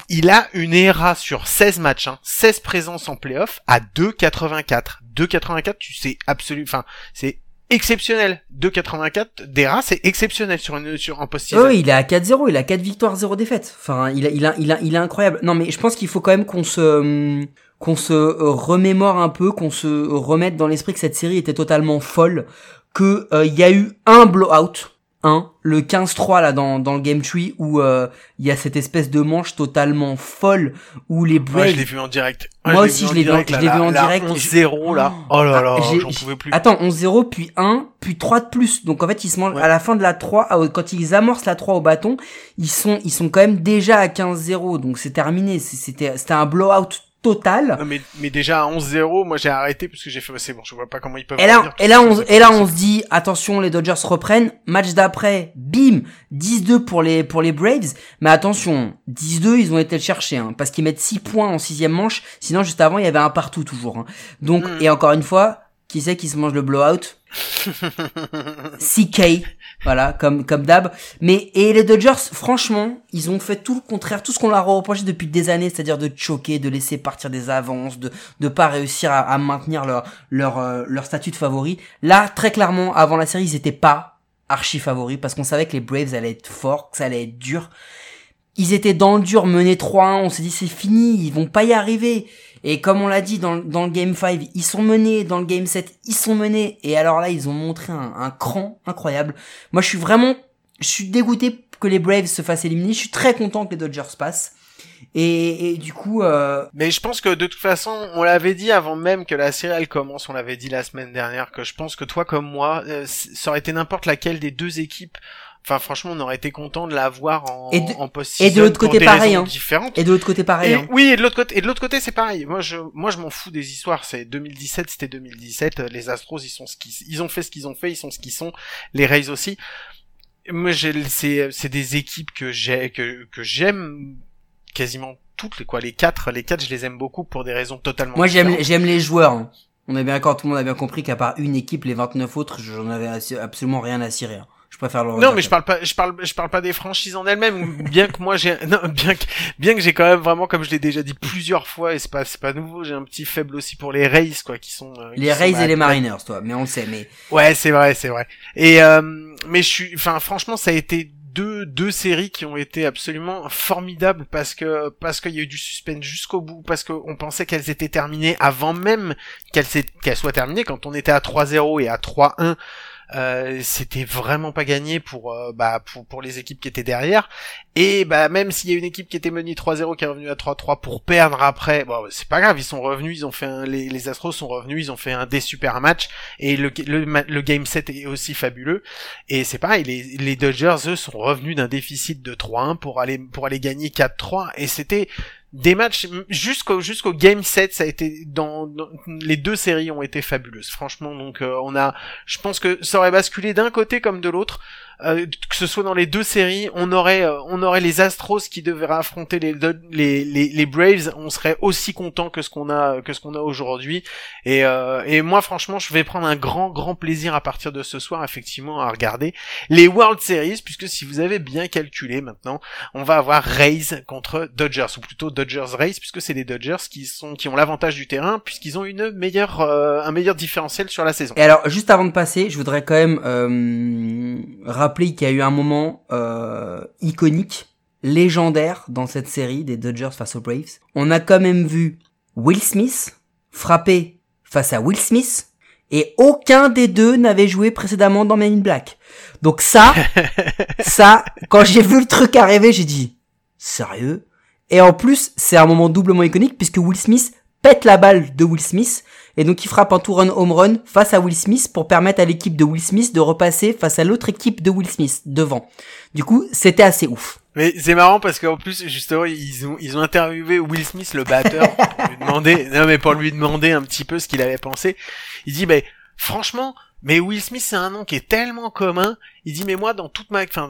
il a une ERA sur 16 matchs, hein, 16 présences en playoff à 2,84. 2,84, tu sais absolument, enfin, c'est exceptionnel. 2,84 d'ERA, c'est exceptionnel sur une, sur un post-season. Oh, il est à 4-0, il a 4 victoires, 0 défaites. Enfin, il a, il a, il a, il est incroyable. Non, mais je pense qu'il faut quand même qu'on se, hum, qu'on se remémore un peu, qu'on se remette dans l'esprit que cette série était totalement folle, que euh, il y a eu un blowout, un, le 15-3 là dans, dans le game tree où euh, il y a cette espèce de manche totalement folle où les Moi, Braves je l'ai vu en direct. Moi aussi, je l'ai vu en- je l'ai vu en direct. 11-0, là. Oh là là, Ah, j'ai- j'en pouvais plus. Attends, 11-0, puis 1, puis 3 de plus. Donc en fait, ils se mangent Ouais. à la fin de la 3, ah, quand ils amorcent la 3 au bâton, ils sont, ils sont quand même déjà à 15-0. Donc c'est terminé. C'était un blowout total. Non, mais, mais déjà à 11-0, moi j'ai arrêté parce que j'ai fait, c'est bon, je vois pas comment ils peuvent Et là, et là, on, et là, on se dit, attention, les Dodgers reprennent. Match d'après, bim, 10-2 pour les, pour les Braves. Mais attention, 10-2, ils ont été le chercher, hein, parce qu'ils mettent 6 points en sixième manche. Sinon, juste avant, il y avait un partout toujours. hein. Donc, Mm. et encore une fois, Qui c'est qui se mange le blowout? (laughs) CK, voilà, comme comme d'hab. Mais et les Dodgers, franchement, ils ont fait tout le contraire, tout ce qu'on leur a reproché depuis des années, c'est-à-dire de choquer, de laisser partir des avances, de de pas réussir à, à maintenir leur leur euh, leur statut de favori. Là, très clairement, avant la série, ils étaient pas archi favoris parce qu'on savait que les Braves allaient être forts, que ça allait être dur. Ils étaient dans le dur, menés 3-1, on s'est dit c'est fini, ils vont pas y arriver. Et comme on l'a dit dans, le Game 5, ils sont menés, dans le Game 7, ils sont menés. Et alors là, ils ont montré un, cran incroyable. Moi, je suis vraiment, je suis dégoûté que les Braves se fassent éliminer. Je suis très content que les Dodgers passent. Et, et du coup, euh, Mais je pense que de toute façon, on l'avait dit avant même que la série commence, on l'avait dit la semaine dernière, que je pense que toi comme moi, euh, ça aurait été n'importe laquelle des deux équipes. Enfin, franchement, on aurait été content de la voir en, Et de- en post et de l'autre côté, pareil, hein. différentes. et de l'autre côté pareil. Et hein. oui, et de l'autre côté, et de l'autre côté, c'est pareil. Moi, je, moi, je m'en fous des histoires. C'est 2017, c'était 2017. Les Astros, ils sont ce qu'ils, ils ont fait ce qu'ils ont fait, ils sont ce qu'ils sont. Les Rays aussi. Moi, j'ai, c'est, c'est des équipes que j'ai, que, que j'aime quasiment toutes les quoi, les quatre, les quatre, je les aime beaucoup pour des raisons totalement. Moi, j'aime j'aime les joueurs. hein. On a bien quand tout le monde a bien compris qu'à part une équipe, les 29 autres, j'en avais absolument rien à cirer. Je préfère le Non, mais je parle pas, je parle, je parle pas des franchises en elles-mêmes. bien que moi j'ai, non, bien que, bien que j'ai quand même vraiment, comme je l'ai déjà dit plusieurs fois, et c'est pas, c'est pas nouveau, j'ai un petit faible aussi pour les Rays, quoi, qui sont. euh, qui Les sont Rays et les ma- Mariners, toi. Mais on le sait. Mais Ouais, c'est vrai, c'est vrai. Et euh, mais je suis, enfin, franchement, ça a été deux deux séries qui ont été absolument formidables parce que parce qu'il y a eu du suspense jusqu'au bout, parce qu'on pensait qu'elles étaient terminées avant même qu'elles qu'elles soient terminées. Quand on était à 3-0 et à 3-1. Euh, c'était vraiment pas gagné pour euh, bah pour pour les équipes qui étaient derrière et bah même s'il y a une équipe qui était menée 3-0 qui est revenue à 3-3 pour perdre après bon c'est pas grave ils sont revenus ils ont fait un, les Astros sont revenus ils ont fait un des super matchs et le, le, game 7 est aussi fabuleux. Et c'est pareil, les, les Dodgers, eux, sont revenus d'un déficit de 3-1 pour aller, pour aller gagner 4-3. Et c'était des matchs jusqu'au jusqu'au game 7 ça a été dans, les deux séries ont été fabuleuses franchement. Donc euh, on a je pense que ça aurait basculé d'un côté comme de l'autre euh, que ce soit dans les deux séries on aurait euh, on aurait les Astros qui devraient affronter les, les les les Braves on serait aussi content que ce qu'on a que ce qu'on a aujourd'hui et euh, et moi franchement je vais prendre un grand grand plaisir à partir de ce soir effectivement à regarder les World Series puisque si vous avez bien calculé maintenant on va avoir Rays contre Dodgers ou plutôt Dodgers Rays puisque c'est les Dodgers qui sont qui ont l'avantage du terrain puisqu'ils ont une meilleure euh, un meilleur différentiel sur la saison. Et alors, juste avant de passer, je voudrais quand même euh, rappeler qu'il y a eu un moment euh, iconique, légendaire dans cette série des Dodgers face aux Braves. On a quand même vu Will Smith frapper face à Will Smith et aucun des deux n'avait joué précédemment dans Men in Black. Donc ça, (laughs) ça, quand j'ai vu le truc arriver, j'ai dit sérieux? Et en plus, c'est un moment doublement iconique puisque Will Smith pète la balle de Will Smith et donc il frappe un two run home run face à Will Smith pour permettre à l'équipe de Will Smith de repasser face à l'autre équipe de Will Smith devant. Du coup, c'était assez ouf. Mais c'est marrant parce qu'en plus justement ils ont ils ont interviewé Will Smith le batteur (laughs) pour lui demander non mais pour lui demander un petit peu ce qu'il avait pensé. Il dit ben franchement mais Will Smith c'est un nom qui est tellement commun. Il dit mais moi dans toute ma enfin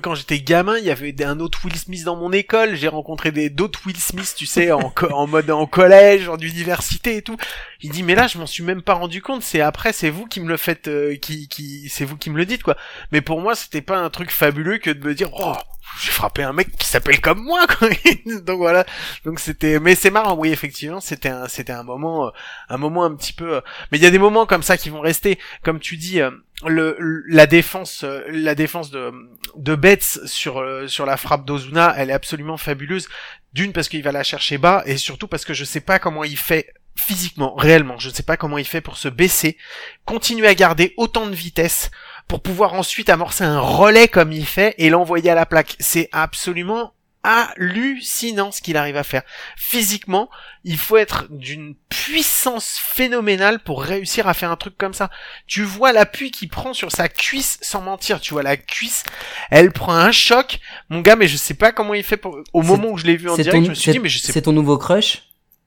quand j'étais gamin il y avait un autre Will Smith dans mon école. J'ai rencontré des d'autres Will Smith tu sais en en mode en collège en université et tout. Il dit mais là je m'en suis même pas rendu compte. C'est après c'est vous qui me le faites euh, qui qui c'est vous qui me le dites quoi. Mais pour moi c'était pas un truc fabuleux que de me dire oh j'ai frappé un mec qui s'appelle comme moi quoi. (laughs) donc voilà donc c'était mais c'est marrant oui effectivement c'était un c'était un moment euh, un moment un petit peu euh, mais il y a des moments comme ça qui vont rester comme tu dis la défense euh, la défense de de Betts sur euh, sur la frappe d'Ozuna elle est absolument fabuleuse d'une parce qu'il va la chercher bas et surtout parce que je sais pas comment il fait physiquement réellement je ne sais pas comment il fait pour se baisser continuer à garder autant de vitesse pour pouvoir ensuite amorcer un relais comme il fait et l'envoyer à la plaque. C'est absolument hallucinant ce qu'il arrive à faire. Physiquement, il faut être d'une puissance phénoménale pour réussir à faire un truc comme ça. Tu vois l'appui qu'il prend sur sa cuisse sans mentir, tu vois la cuisse, elle prend un choc. Mon gars, mais je sais pas comment il fait pour... Au moment où je l'ai vu en direct, ton, je me suis dit mais je sais c'est ton nouveau crush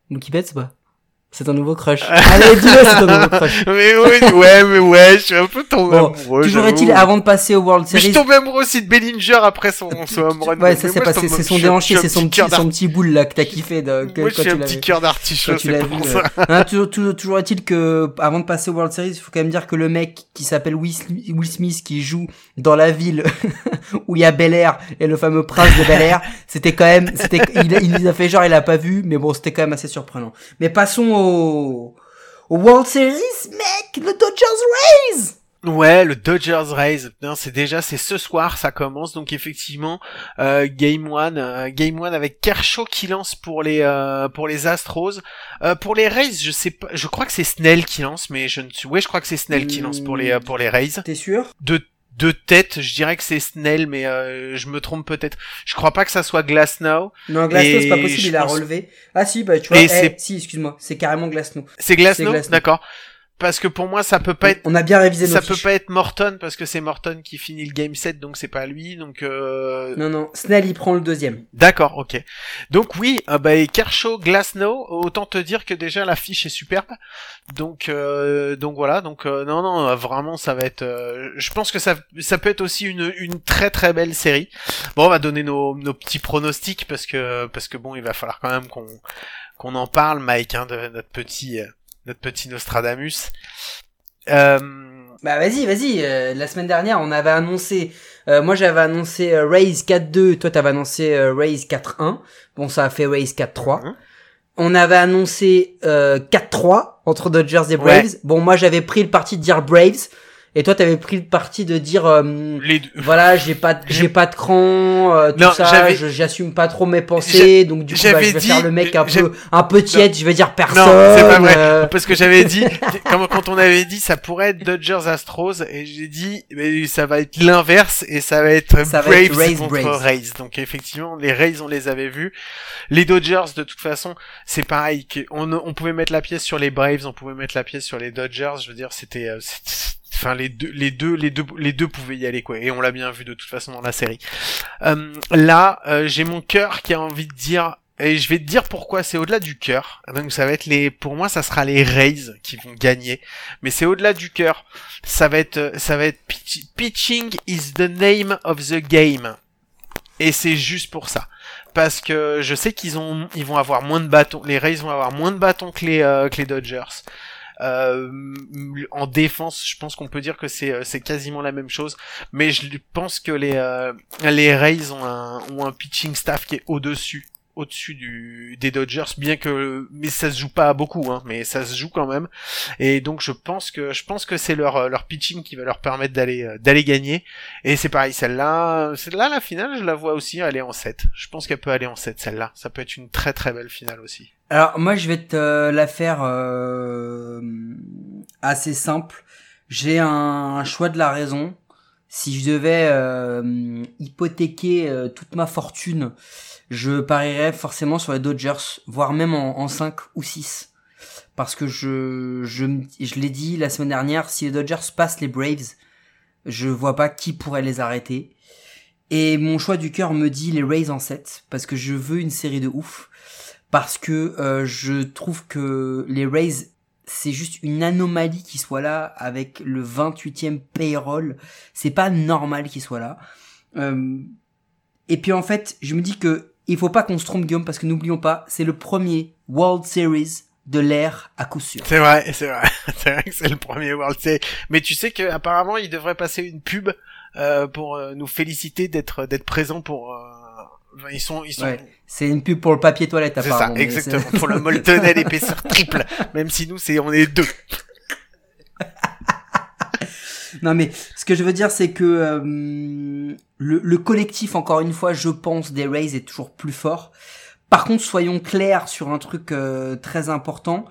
Mookie Betts pas? C'est ton nouveau crush. (laughs) Allez, dis-le, c'est ton nouveau crush. (laughs) mais oui, ouais, mais ouais, je suis un peu tombé Bon, amoureux. toujours est-il, avant de passer au World Mais je Series. suis tombé amoureux aussi de Bellinger après son, son home run. Ouais, ça c'est pas, c'est tombe- son déhanché, c'est son petit son petit boule là que t'as kiffé de, que- Moi, je suis un petit cœur d'artichaut, c'est pour vu. ça. euh. Hein, toujours, toujours, toujours est-il que, avant de passer au World Series, il faut quand même dire que le mec qui s'appelle Will Smi- Will Smith, qui joue dans la ville (laughs) où il y a Bel Air et le fameux prince de Bel Air, c'était quand même, c'était, il, il nous a fait genre il a pas vu, mais bon, c'était quand même assez surprenant. Mais passons au, au World Series, mec, le Dodgers Rays! Ouais, le Dodgers Rays, non, c'est déjà c'est ce soir, ça commence donc effectivement euh, Game One, euh, Game One avec Kershaw qui lance pour les euh, pour les Astros, Euh, pour les Rays, je sais pas, je crois que c'est Snell qui lance, mais je ne suis, ouais, je crois que c'est Snell qui lance pour les euh, pour les Rays. T'es sûr? De de tête, je dirais que c'est Snell, mais euh, je me trompe peut-être. Je crois pas que ça soit Glasnow. Non, Glasnow, c'est pas possible, il a relevé. Ah si, bah tu vois, eh, si, excuse-moi, c'est carrément Glasnow. C'est Glasnow, Glasnow. d'accord. Parce que pour moi, ça peut pas être On a bien révisé ça peut fiches. pas être Morton parce que c'est Morton qui finit le game 7 donc c'est pas lui donc euh... Non, non, Snell, il prend le deuxième. d'accord ok donc oui euh, bah, et Kershaw Glasnow autant te dire que déjà la fiche est superbe donc euh, donc voilà donc euh, non non euh, vraiment ça va être euh, je pense que ça ça peut être aussi une une très très belle série bon on va donner nos nos petits pronostics parce que parce que bon il va falloir quand même qu'on qu'on en parle Mike hein, de notre petit euh, notre petit Nostradamus euh, Bah vas-y, vas-y. euh, la semaine dernière, on avait annoncé. euh, moi, j'avais annoncé euh, Raise 4-2. Toi, t'avais annoncé euh, Raise 4-1. Bon, ça a fait Raise 4-3. Mhm. On avait annoncé euh, 4-3 entre Dodgers et Braves. Bon, moi, j'avais pris le parti de dire Braves. Et toi, t'avais pris le parti de dire. euh, les deux voilà, j'ai pas, de- j'ai pas de cran, euh, tout Non, ça, j'assume pas trop mes pensées, donc du coup, bah, je vais dit- faire le mec un peu, un peu tiède, je vais dire personne. Non, c'est pas vrai. euh, Parce que j'avais dit, quand on avait dit, ça pourrait être Dodgers Astros, et j'ai dit, mais ça va être l'inverse, et ça va être Ça va Braves être contre Braves. Rays. Donc effectivement, les Rays, on les avait vus. Les Dodgers, de toute façon, c'est pareil. On, on pouvait mettre la pièce sur les Braves, on pouvait mettre la pièce sur les Dodgers. Je veux dire, c'était, euh, c'était- enfin les deux, les deux, les deux, les deux pouvaient y aller quoi. Et on l'a bien vu de toute façon dans la série. Euh, là, euh, j'ai mon cœur qui a envie de dire et je vais te dire pourquoi, c'est au-delà du cœur. Donc ça va être les, pour moi, ça sera les Rays qui vont gagner. Mais c'est au-delà du cœur. Ça va être, ça va être pitch- pitching is the name of the game. Et c'est juste pour ça. Parce que je sais qu'ils ont, ils vont avoir moins de bâtons. Les Rays vont avoir moins de bâtons que les, euh, que les Dodgers. Euh, en défense, je pense qu'on peut dire que c'est euh, c'est quasiment la même chose, mais je pense que les euh, les Rays ont un ont un pitching staff qui est au-dessus au-dessus du des Dodgers bien que mais ça se joue pas beaucoup hein mais ça se joue quand même. Et donc je pense que je pense que c'est leur leur pitching qui va leur permettre d'aller d'aller gagner. Et c'est pareil celle-là celle-là la finale je la vois aussi aller en 7 je pense qu'elle peut aller en 7 celle-là. Ça peut être une très très belle finale aussi Alors moi je vais te euh, la faire euh, assez simple. J'ai un choix de la raison. Si je devais euh, hypothéquer toute ma fortune, je parierais forcément sur les Dodgers, voire même en, en 5 ou 6. Parce que je, je, je l'ai dit la semaine dernière, si les Dodgers passent les Braves, je vois pas qui pourrait les arrêter. Et mon choix du cœur me dit les Rays en 7, parce que je veux une série de ouf parce que euh, je trouve que les Rays c'est juste une anomalie qu'ils soient là avec le 28e payroll. C'est pas normal qu'ils soient là. Euh, et puis en fait, je me dis que il faut pas qu'on se trompe Guillaume parce que n'oublions pas, c'est le premier World Series de l'ère à coup sûr. C'est vrai, c'est vrai. (laughs) c'est vrai que c'est le premier World Series. Mais tu sais que apparemment il devrait passer une pub euh, pour euh, nous féliciter d'être d'être présent pour. Ils sont ils sont. Ouais, c'est une pub pour le papier toilette C'est ça, apparemment. exactement. Pour le Moltenel (laughs) épaisseur triple. Même si nous c'est on est deux. (laughs) Non mais ce que je veux dire c'est que euh, le, le collectif encore une fois je pense des Rays est toujours plus fort. Par contre soyons clairs sur un truc euh, très important.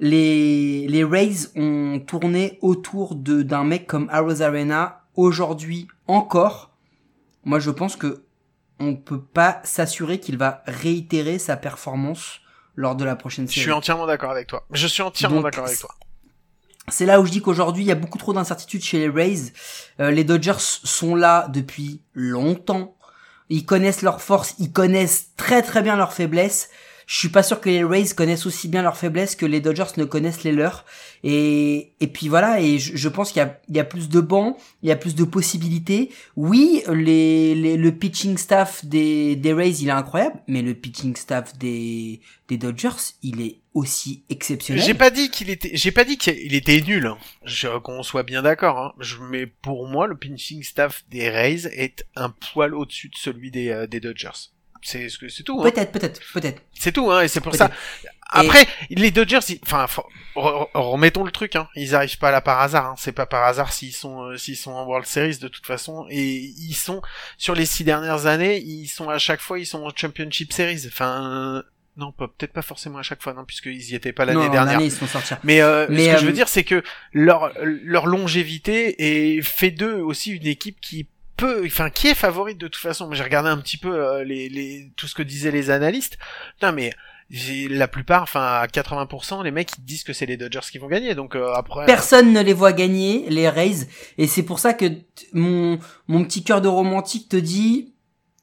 Les, les Rays ont tourné autour de d'un mec comme Arena aujourd'hui encore. Moi je pense que on peut pas s'assurer qu'il va réitérer sa performance lors de la prochaine Je série. suis entièrement d'accord avec toi. Je suis entièrement d'accord avec toi. C'est là où je dis qu'aujourd'hui, il y a beaucoup trop d'incertitudes chez les Rays. Euh, les Dodgers sont là depuis longtemps. Ils connaissent leurs forces, ils connaissent très très bien leurs faiblesses. Je suis pas sûr que les Rays connaissent aussi bien leurs faiblesses que les Dodgers ne connaissent les leurs. Et, et puis voilà, et je, je pense qu'il y a, il y a plus de bancs, il y a plus de possibilités. Oui, les, les, le pitching staff des, des Rays, il est incroyable, mais le pitching staff des, des Dodgers, il est aussi exceptionnel. J'ai pas dit qu'il était, j'ai pas dit qu'il était nul. hein. Qu'on soit bien d'accord. Hein. Mais pour moi, le pitching staff des Rays est un poil au-dessus de celui des, euh, des Dodgers. C'est tout. Hein. Peut-être, peut-être, peut-être. C'est tout. Hein. Et c'est pour ça. Après, les Dodgers, ils- enfin, remettons le truc. Hein. Ils arrivent pas là par hasard. Hein. C'est pas par hasard s'ils sont, euh, s'ils sont en World Series de toute façon. Et ils sont sur les six dernières années, ils sont à chaque fois, ils sont en Championship Series. Enfin, euh, non, peut-être pas forcément à chaque fois, non, puisqu'ils y étaient pas l'année dernière. année, ils sont sortis. Mais, euh, Mais, ce que je euh, veux dire, c'est que leur leur longévité est fait d'eux aussi une équipe qui peut, enfin, qui est favorite de toute façon. J'ai regardé un petit peu euh, les, les tout ce que disaient les analystes. Non, mais la plupart, enfin, à 80%, les mecs ils disent que c'est les Dodgers qui vont gagner. Donc euh, après, Personne ne les voit gagner, les Rays, et c'est pour ça que mon, mon petit cœur de romantique te dit,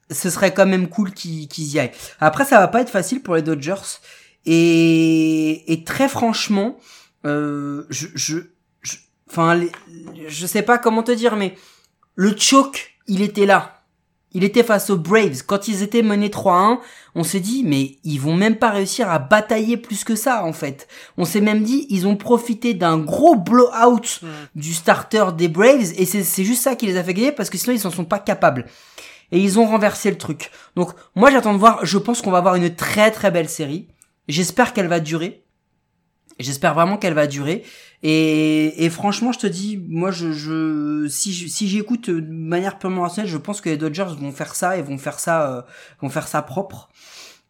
ce serait quand même cool qu'ils qu'ils y aillent. Après, ça va pas être facile pour les Dodgers, et, et très franchement, euh, je, je, je- enfin, je sais pas comment te dire, mais le choke, il était là. Il était face aux Braves. Quand ils étaient menés 3-1, on s'est dit, mais ils vont même pas réussir à batailler plus que ça, en fait. On s'est même dit, ils ont profité d'un gros blowout du starter des Braves, et c'est c'est juste ça qui les a fait gagner, parce que sinon ils s'en sont pas capables. Et ils ont renversé le truc. Donc, moi j'attends de voir, je pense qu'on va avoir une très très belle série. J'espère qu'elle va durer. J'espère vraiment qu'elle va durer. Et, et franchement, je te dis, moi, je, je si si j'écoute de manière purement rationnelle, je pense que les Dodgers vont faire ça et vont faire ça, euh, vont faire ça propre.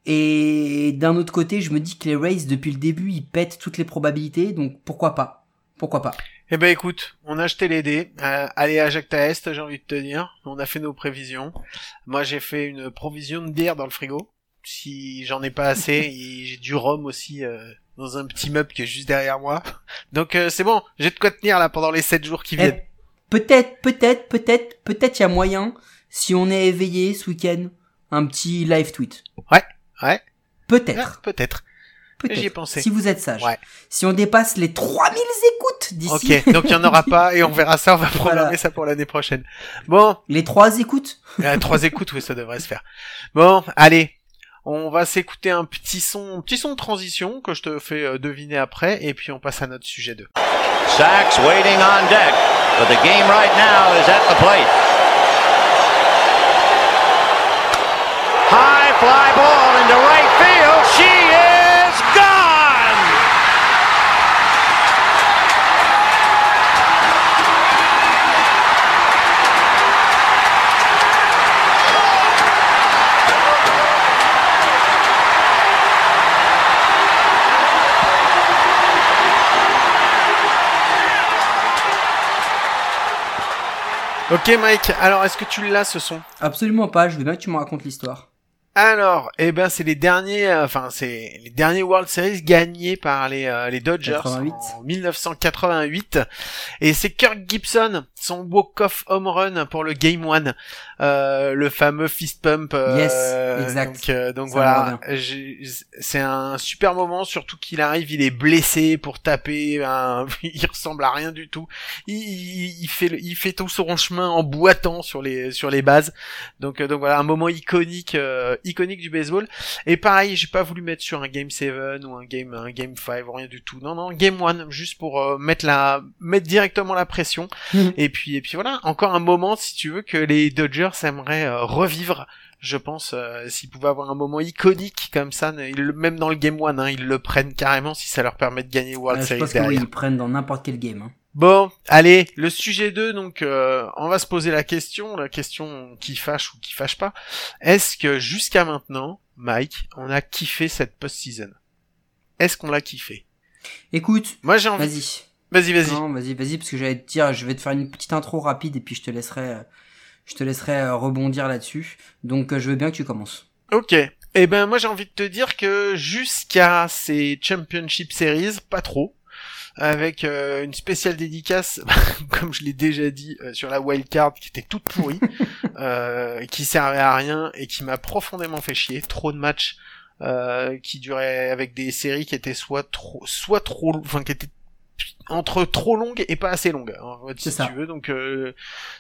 Et d'un autre côté, je me dis que les Rays, depuis le début, ils pètent toutes les probabilités, donc pourquoi pas? Pourquoi pas? Eh ben écoute, on a acheté les dés. Euh, allez à Jacques Est, j'ai envie de te dire. On a fait nos prévisions. Moi j'ai fait une provision de bière dans le frigo. Si j'en ai pas assez, (laughs) j'ai du rhum aussi euh, dans un petit meuble qui est juste derrière moi. Donc euh, c'est bon, j'ai de quoi tenir là pendant les 7 jours qui Eh, viennent. Peut-être, peut-être, peut-être, peut-être il y a moyen, si on est éveillé ce week-end, un petit live tweet. Ouais, ouais. Peut-être. Ah, Peut-être. Peut-être. J'y ai pensé. Si vous êtes sage. Ouais. Si on dépasse les 3000 écoutes d'ici. Ok, donc il y en aura pas et on verra ça, on va programmer Voilà. ça pour l'année prochaine. Bon, Les trois écoutes. euh, trois écoutes, oui, ça devrait se faire. Bon, allez, on va s'écouter un petit son, un petit son de transition que je te fais euh, deviner après et puis on passe à notre sujet 2. Sachs waiting on deck, but the game right now is at the plate. High fly ball into right field. Ok Mike, alors est-ce que tu l'as ce son? Absolument pas. Je veux bien que tu me racontes l'histoire. Alors, eh ben c'est les derniers, euh, enfin c'est les derniers World Series gagnés par les euh, les Dodgers 88. en 1988 et c'est Kirk Gibson, son walk-off home run pour le Game One, euh, le fameux fist pump. euh, Yes, exact. Donc, euh, donc voilà, c'est un super moment, surtout qu'il arrive, il est blessé pour taper, (laughs) il ressemble à rien du tout. Il, il, il fait le- il fait tout son chemin en boitant sur les sur les bases. Donc, euh, donc voilà, un moment iconique, euh, iconique du baseball. Et pareil, j'ai pas voulu mettre sur un game 7 ou un game, un game 5 ou rien du tout. Non, non, game 1, juste pour euh, mettre la, mettre directement la pression. et puis, et puis voilà, encore un moment, si tu veux, que les Dodgers aimeraient euh, revivre. Je pense, euh, s'ils pouvaient avoir un moment iconique comme ça, ils le- même dans le game 1, hein, ils le prennent carrément si ça leur permet de gagner World Euh, je Series pense que oui, derrière. ils prennent dans n'importe quel game. hein. Bon, allez, le sujet 2, donc euh, on va se poser la question, la question qui fâche ou qui fâche pas. Est-ce que jusqu'à maintenant, Mike, on a kiffé cette post-season? Est-ce qu'on l'a kiffé? Écoute, Moi j'ai envie... vas-y. Vas-y, vas-y. Non, vas-y, vas-y, parce que j'allais te dire, je vais te faire une petite intro rapide et puis je te laisserai, euh, je te laisserai euh, rebondir là-dessus. Donc, je veux bien que tu commences. Ok. Eh ben moi j'ai envie de te dire que jusqu'à ces Championship Series, pas trop, avec euh, une spéciale dédicace, (laughs) comme je l'ai déjà dit, euh, sur la wild card qui était toute pourrie, (laughs) euh, qui servait à rien et qui m'a profondément fait chier. Trop de matchs euh, qui durait avec des séries qui étaient soit trop, soit trop, enfin qui étaient entre trop longues et pas assez fait, C'est si ça. tu veux. Donc euh,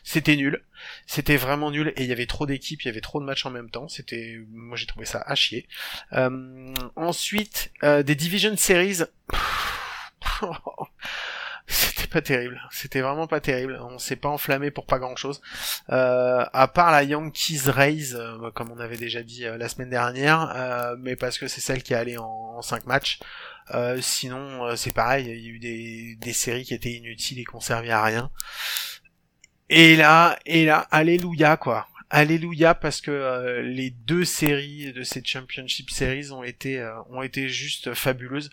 c'était nul, c'était vraiment nul et il y avait trop d'équipes, il y avait trop de matchs en même temps. C'était, moi j'ai trouvé ça à chier. Euh, ensuite, euh, des Division Series. (laughs) C'était pas terrible. C'était vraiment pas terrible. On s'est pas enflammé pour pas grand chose. Euh, à part la Yankees Rays, euh, comme on avait déjà dit euh, la semaine dernière, euh, mais parce que c'est celle qui est allée en, 5 matchs. Sinon, c'est pareil. Il y a eu des, séries qui étaient inutiles et qui ont servi à rien. Et là, et là, alléluia quoi. Alléluia parce que les deux séries de ces Championship Series ont été ont été juste fabuleuses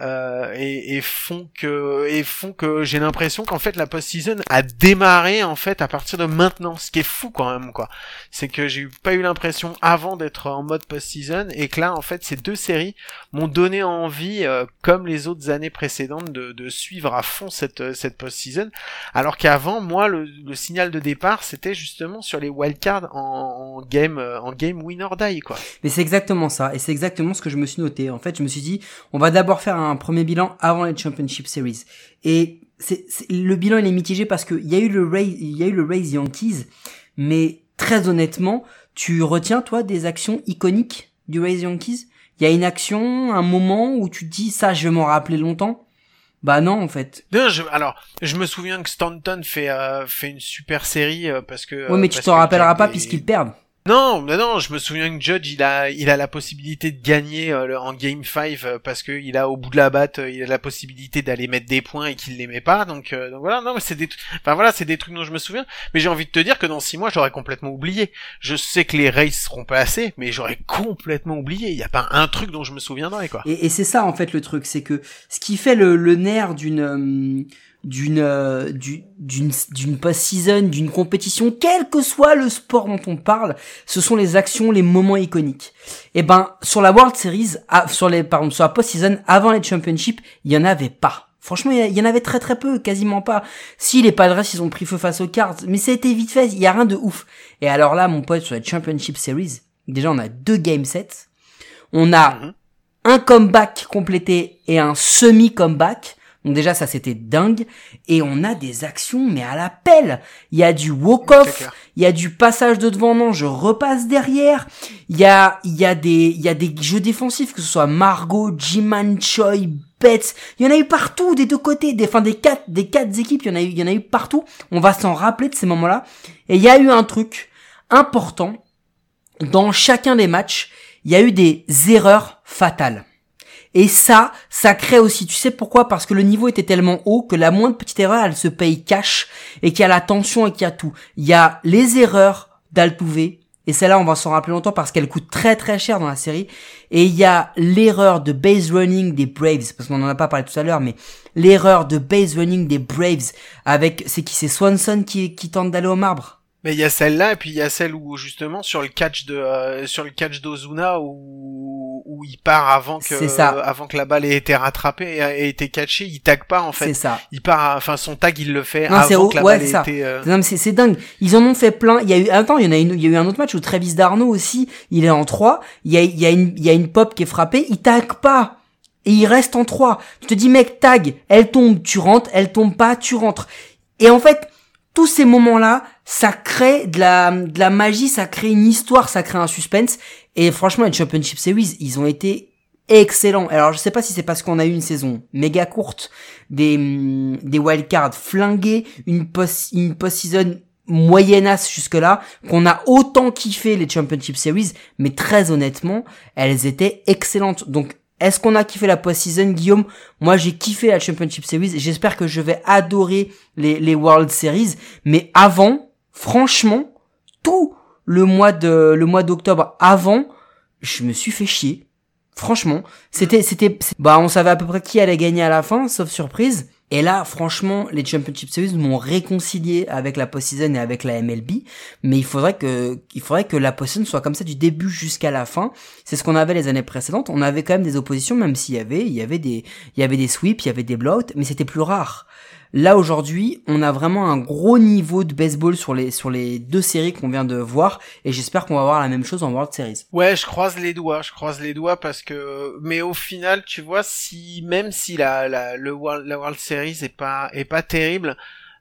euh, et, et font que et font que j'ai l'impression qu'en fait la post-season a démarré en fait à partir de maintenant, ce qui est fou quand même quoi. C'est que j'ai pas eu l'impression avant d'être en mode post-season et que là en fait ces deux séries m'ont donné envie, euh, comme les autres années précédentes, de, de suivre à fond cette cette post-season. Alors qu'avant moi le, le signal de départ c'était justement sur les wildcards en, en game euh, en game win or die quoi. Mais c'est exactement ça, et c'est exactement ce que je me suis noté. En fait, je me suis dit, on va d'abord faire premier bilan avant les Championship Series. Et c'est, c'est- le bilan il est mitigé parce que il y a eu le Rays, il y a eu le Rays Yankees, mais très honnêtement, tu retiens toi des actions iconiques du Rays Yankees? Il y a une action, un moment où tu te dis ça, je vais m'en rappeler longtemps? Bah non, en fait. Non, je, alors, je me souviens que Stanton fait euh, fait une super série euh, parce que. Ouais, mais euh, tu t'en rappelleras pas puisqu'ils perdent. Non, mais non, je me souviens que Judge, il a il a la possibilité de gagner euh, en Game 5 euh, parce que il a au bout de la batte, euh, il a la possibilité d'aller mettre des points et qu'il les met pas. Donc, euh, donc voilà, non, c'est des, enfin voilà, c'est des trucs dont je me souviens. Mais j'ai envie de te dire que dans six mois, j'aurais complètement oublié. Je sais que les Rays seront passés, mais j'aurais complètement oublié. Il y a pas un truc dont je me souviendrai quoi. Et, c'est ça en fait le truc, c'est que ce qui fait le, nerf d'une d'une euh, du- d'une d'une post-season, d'une compétition, quel que soit le sport dont on parle, ce sont les actions, les moments iconiques. Et ben sur la World Series, ah, sur les pardon sur la post-season avant les championships, il y en avait pas. Franchement, il y en avait très très peu, quasiment pas. Si les Padres ils ont pris feu face aux Cards, mais ça a été vite fait, il y a rien de ouf. Et alors là, mon pote sur la Championship Series, déjà on a deux game sets, on a Mhm. un comeback complété et un semi-comeback. Donc déjà ça c'était dingue et on a des actions mais à la pelle. Il y a du walk-off, clair. il y a du passage de devant non, je repasse derrière. Il y a il y a des il y a des jeux défensifs que ce soit Margot, Jiman Choi, Betts, il y en a eu partout des deux côtés, des enfin des quatre des quatre équipes, il y en a eu il y en a eu partout. On va s'en rappeler de ces moments-là et il y a eu un truc important dans chacun des matchs, il y a eu des erreurs fatales. Et ça, ça crée aussi, tu sais pourquoi? Parce que le niveau était tellement haut que la moindre petite erreur, elle se paye cash et qu'il y a la tension et qu'il y a tout. Il y a les erreurs d'Altuve, et celle-là, on va s'en rappeler longtemps parce qu'elle coûte très très cher dans la série. Et il y a l'erreur de base running des Braves, parce qu'on en a pas parlé tout à l'heure, mais l'erreur de base running des Braves avec, c'est qui? C'est Swanson qui tente d'aller au marbre? Mais il y a celle-là et puis il y a celle où justement sur le catch de euh, sur le catch d'Ozuna où où il part avant que C'est ça. avant que la balle ait été rattrapée et ait été catchée, il tag pas en C'est fait. ça. Il part enfin son tag il le fait Non, c'est avant que la ouais, balle c'est ait ça. été euh, Non, mais c'est, c'est dingue. Ils en ont fait plein. Il y a eu, attends, il y en a une, il y a eu un autre match où Travis Darno aussi, il est en 3. Il y a, il y a une, il y a une pop qui est frappée, il tag pas. Et il reste en 3. Tu te dis, mec, tag, elle tombe, tu rentres, elle tombe pas, tu rentres. Et en fait, tous ces moments-là, ça crée de la, de la magie, ça crée une histoire, ça crée un suspense. Et franchement, les Championship Series, ils ont été excellents. Alors, je sais pas si c'est parce qu'on a eu une saison méga courte, des, hum, des wildcards flingués, une post, une post-season moyennasse jusque-là, qu'on a autant kiffé les Championship Series, mais très honnêtement, elles étaient excellentes. Donc, est-ce qu'on a kiffé la post-season, Guillaume? Moi, j'ai kiffé la Championship Series. J'espère que je vais adorer les, les World Series. Mais avant, franchement, tout le mois de le mois d'octobre avant, je me suis fait chier. Franchement, c'était c'était bah on savait à peu près qui allait gagner à la fin, sauf surprise. Et là, franchement, les Championship Series m'ont réconcilié avec la post-season et avec la MLB. Mais il faudrait que, il faudrait que la post-season soit comme ça du début jusqu'à la fin. C'est ce qu'on avait les années précédentes. On avait quand même des oppositions, même s'il y avait, il y avait des, il y avait des sweeps, il y avait des blowouts, mais c'était plus rare. Là aujourd'hui, on a vraiment un gros niveau de baseball sur les sur les deux séries qu'on vient de voir et j'espère qu'on va voir la même chose en World Series. Ouais, je croise les doigts, je croise les doigts parce que mais au final, tu vois si même si la la le World, la World Series est pas est pas terrible,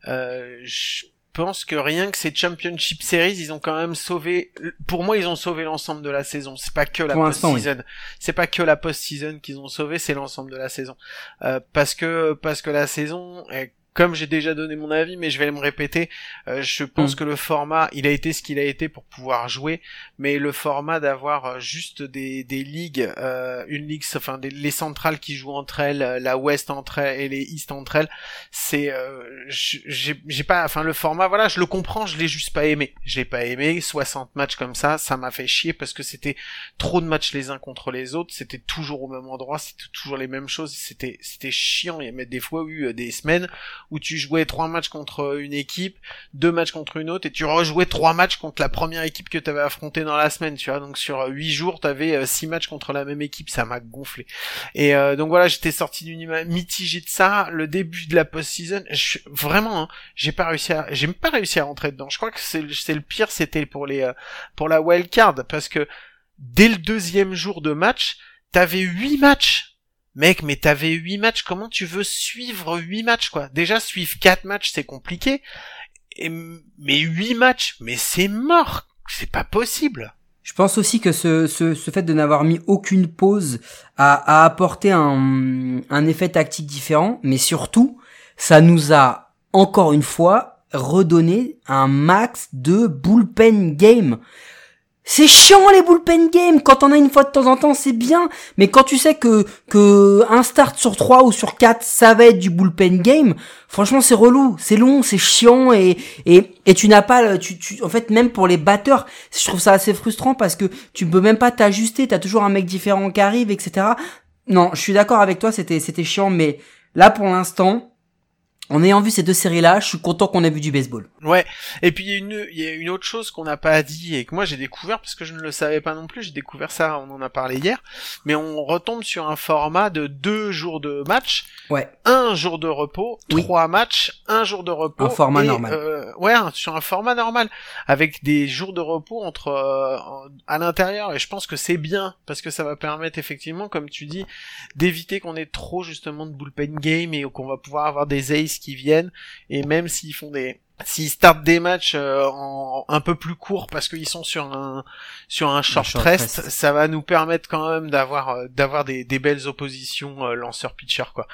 euh, je pense que rien que ces Championship Series, ils ont quand même sauvé pour moi, ils ont sauvé l'ensemble de la saison. C'est pas que la post-season. C'est pas que la post-season qu'ils ont sauvé, c'est l'ensemble de la saison. Euh, parce que parce que la saison est comme j'ai déjà donné mon avis, mais je vais me répéter, euh, je pense Mm. que le format, il a été ce qu'il a été pour pouvoir jouer, mais le format d'avoir euh, juste des, des ligues, euh, une ligue, enfin des, les centrales qui jouent entre elles, euh, la West entre elles et les East entre elles, c'est, euh, j'ai j'ai pas, enfin le format, voilà, je le comprends, je l'ai juste pas aimé, je l'ai pas aimé, 60 matchs comme ça, ça m'a fait chier parce que c'était trop de matchs les uns contre les autres, c'était toujours au même endroit, c'était toujours les mêmes choses, c'était c'était chiant, il y a des fois eu euh, des semaines où tu jouais trois matchs contre une équipe, deux matchs contre une autre, et tu rejouais trois matchs contre la première équipe que tu avais affrontée dans la semaine, tu vois. Donc sur euh, huit jours, tu avais six matchs contre la même équipe, ça m'a gonflé. Et euh, donc voilà, j'étais sorti d'une image mitigée de ça. Le début de la post-season, vraiment, hein, j'ai pas réussi à, j'ai pas réussi à rentrer dedans. Je crois que c'est le- c'est le pire, c'était pour les euh, pour la wild card, parce que dès le deuxième jour de match, t'avais huit matchs. Mec, mais t'avais huit matchs, comment tu veux suivre huit matchs, quoi? Déjà, suivre quatre matchs, c'est compliqué. Mais huit matchs, mais c'est mort! C'est pas possible! Je pense aussi que ce, ce, ce fait de n'avoir mis aucune pause a, a apporté un, un effet tactique différent, mais surtout, ça nous a encore une fois redonné un max de bullpen game. C'est chiant les bullpen games. Quand on a une fois de temps en temps, c'est bien. Mais quand tu sais que que un start sur trois ou sur quatre, ça va être du bullpen game. Franchement, c'est relou, c'est long, c'est chiant et et et tu n'as pas, tu tu en fait même pour les batteurs, je trouve ça assez frustrant parce que tu peux même pas t'ajuster. T'as toujours un mec différent qui arrive, etc. Non, je suis d'accord avec toi. C'était c'était chiant, mais là pour l'instant. En ayant vu ces deux séries-là, je suis content qu'on ait vu du baseball. Ouais. Et puis il y a une, il y a une autre chose qu'on n'a pas dit et que moi j'ai découvert parce que je ne le savais pas non plus. J'ai découvert ça, on en a parlé hier. Mais on retombe sur un format de deux jours de match, Ouais. un jour de repos, Oui. trois matchs, un jour de repos. Un format et, normal. euh, ouais, sur un format normal avec des jours de repos entre euh, à l'intérieur. Et je pense que c'est bien parce que ça va permettre effectivement, comme tu dis, d'éviter qu'on ait trop justement de bullpen game et qu'on va pouvoir avoir des aces qui viennent et même s'ils font des s'ils startent des matchs euh, en un peu plus courts parce qu'ils sont sur un sur un short, short rest, rest. ça va nous permettre quand même d'avoir euh, d'avoir des, des belles oppositions euh, lanceur pitcher quoi.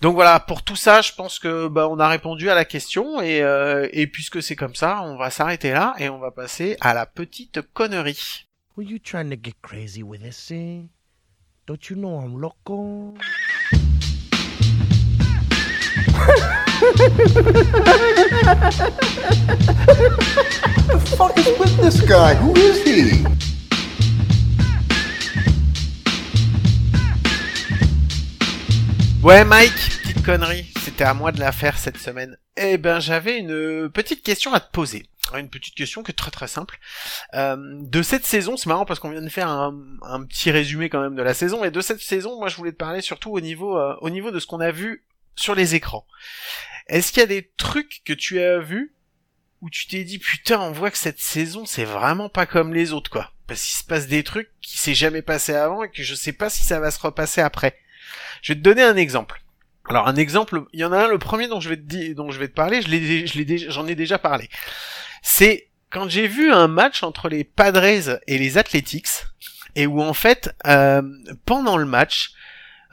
Donc voilà, pour tout ça, je pense que bah on a répondu à la question et euh, et puisque c'est comme ça, on va s'arrêter là et on va passer à la petite connerie. Were you trying to get crazy with this thing? Don't you know I'm loco? (laughs) fuck is with this guy? Who is he? Ouais Mike, petite connerie, c'était à moi de la faire cette semaine. Eh ben j'avais une petite question à te poser. Une petite question qui est très très simple. Euh, de cette saison, c'est marrant parce qu'on vient de faire un, un petit résumé quand même de la saison, et de cette saison, moi je voulais te parler surtout au niveau, euh, au niveau de ce qu'on a vu sur les écrans. Est-ce qu'il y a des trucs que tu as vus où tu t'es dit putain on voit que cette saison c'est vraiment pas comme les autres quoi parce qu'il se passe des trucs qui s'est jamais passé avant et que je sais pas si ça va se repasser après. Je vais te donner un exemple. Alors un exemple, il y en a un, le premier dont je vais te parler, j'en ai déjà parlé. C'est quand j'ai vu un match entre les Padres et les Athletics et où en fait euh, pendant le match,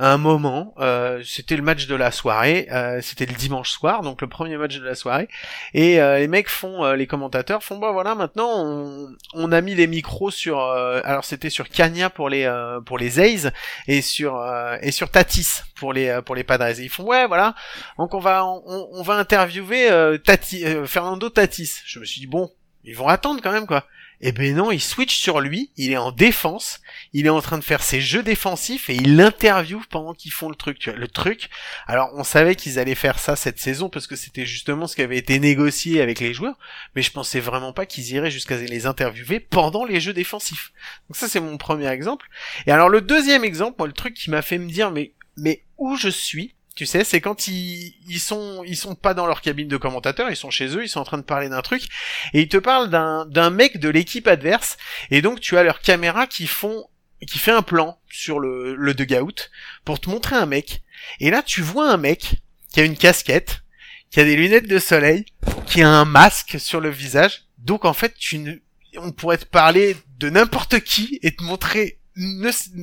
un moment, euh, c'était le match de la soirée, euh, c'était le dimanche soir, donc le premier match de la soirée, et euh, les mecs font, euh, les commentateurs font, bah voilà, maintenant on, on a mis les micros sur, euh, alors c'était sur Kanya pour les euh, pour les A's et sur et sur Tatis pour les pour les Padres. Et ils font ouais voilà, donc on va on, on va interviewer Tati, Fernando Tatis. Je me suis dit bon, ils vont attendre quand même quoi. Eh ben non, il switch sur lui, il est en défense, il est en train de faire ses jeux défensifs et il l'interviewe pendant qu'ils font le truc. Le truc. Alors on savait qu'ils allaient faire ça cette saison parce que c'était justement ce qui avait été négocié avec les joueurs, mais je pensais vraiment pas qu'ils iraient jusqu'à les interviewer pendant les jeux défensifs. Donc ça c'est mon premier exemple. Et alors le deuxième exemple, moi le truc qui m'a fait me dire mais mais où je suis Tu sais, c'est quand ils, ils sont pas dans leur cabine de commentateur, ils sont chez eux, ils sont en train de parler d'un truc et ils te parlent d'un mec de l'équipe adverse et donc tu as leurs caméras qui font qui fait un plan sur le le dugout pour te montrer un mec et là tu vois un mec qui a une casquette, qui a des lunettes de soleil, qui a un masque sur le visage. Donc en fait, tu on pourrait te parler de n'importe qui et te montrer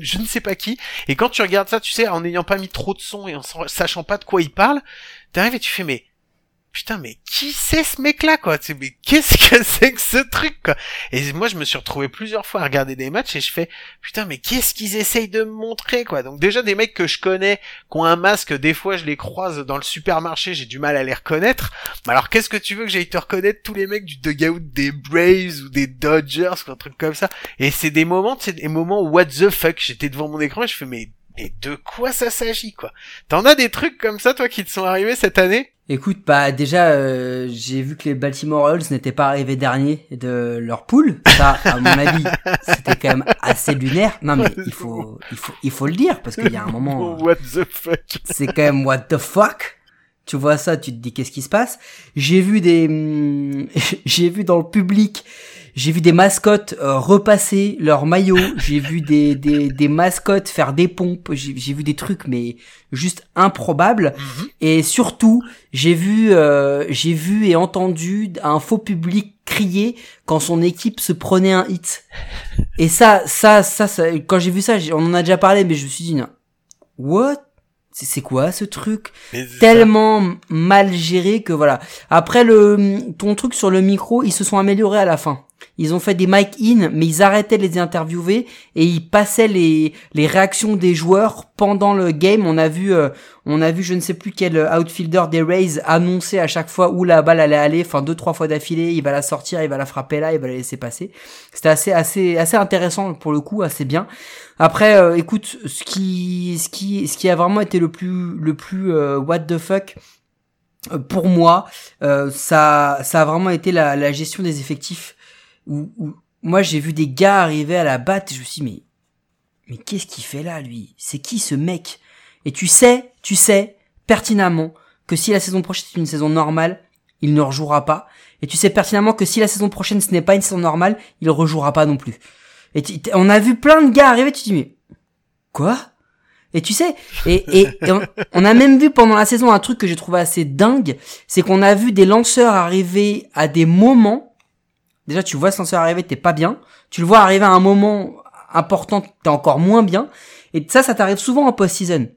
je ne sais pas qui. Et quand tu regardes ça, tu sais, en n'ayant pas mis trop de son et en sa- sachant pas de quoi il parle, t'arrives et tu fais mais putain mais qui c'est ce mec là quoi mais qu'est-ce que (laughs) c'est que ce truc quoi? Et moi je me suis retrouvé plusieurs fois à regarder des matchs et je fais putain mais qu'est-ce qu'ils essayent de me montrer quoi? Donc déjà des mecs que je connais qui ont un masque des fois je les croise dans le supermarché j'ai du mal à les reconnaître. Alors qu'est-ce que tu veux que j'aille te reconnaître tous les mecs du dugout des Braves ou des Dodgers ou un truc comme ça? Et c'est des moments c'est des moments what the fuck? J'étais devant mon écran et je fais mais et de quoi ça s'agit quoi? T'en as des trucs comme ça toi qui te sont arrivés cette année? Écoute, bah déjà, euh, j'ai vu que les Baltimore Orioles n'étaient pas arrivés derniers de leur poule. Ça, à mon (laughs) avis, c'était quand même assez lunaire. Non mais il faut, il faut, il faut le dire parce qu'il y a un moment, (laughs) what the fuck? c'est quand même what the fuck. Tu vois ça, tu te dis qu'est-ce qui se passe? J'ai vu des, hum, (laughs) j'ai vu dans le public, j'ai vu des mascottes euh, repasser leur maillot. J'ai vu des, des, des mascottes faire des pompes. J'ai vu des trucs mais juste improbables. Et surtout, j'ai vu, euh, j'ai vu et entendu un faux public crier quand son équipe se prenait un hit. Et ça, ça, ça, ça quand j'ai vu ça, on en a déjà parlé, mais je me suis dit, non, what? C'est quoi ce truc? Ça. Tellement mal géré que voilà. Après le ton truc sur le micro, ils se sont améliorés à la fin. Ils ont fait des mic in, mais ils arrêtaient de les interviewer et ils passaient les les réactions des joueurs pendant le game. On a vu euh, on a vu je ne sais plus quel outfielder des Rays annoncer à chaque fois où la balle allait aller, enfin deux trois fois d'affilée, il va la sortir, il va la frapper là, il va la laisser passer. C'était assez assez assez intéressant pour le coup, assez bien. Après euh, écoute, ce qui ce qui ce qui a vraiment été le plus le plus euh, what the fuck euh, pour moi, euh, ça ça a vraiment été la, la gestion des effectifs où, moi j'ai vu des gars arriver à la batte, et je me suis dit, mais mais qu'est-ce qu'il fait là lui? C'est qui ce mec? Et tu sais, tu sais pertinemment que si la saison prochaine est une saison normale, il ne rejouera pas. Et tu sais pertinemment que si la saison prochaine ce n'est pas une saison normale, il rejouera pas non plus. Et tu- on a vu plein de gars arriver, tu te dis mais quoi? Et tu sais, et, et, et on, on a même vu pendant la saison un truc que j'ai trouvé assez dingue, c'est qu'on a vu des lanceurs arriver à des moments. Déjà, tu vois ce lanceur arriver, t'es pas bien. Tu le vois arriver à un moment important, t'es encore moins bien. Et ça, ça t'arrive souvent en post-season.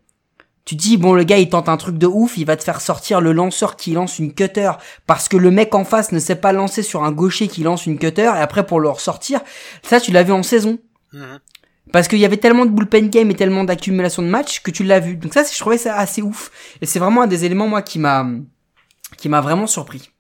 Tu dis, bon, le gars, il tente un truc de ouf, il va te faire sortir le lanceur qui lance une cutter parce que le mec en face ne sait pas lancer sur un gaucher qui lance une cutter et après pour le ressortir. Ça, tu l'as vu en saison. Mhm. Parce qu'il y avait tellement de bullpen game et tellement d'accumulation de matchs que tu l'as vu. Donc ça, je trouvais ça assez ouf. Et c'est vraiment un des éléments, moi, qui m'a, qui m'a vraiment surpris.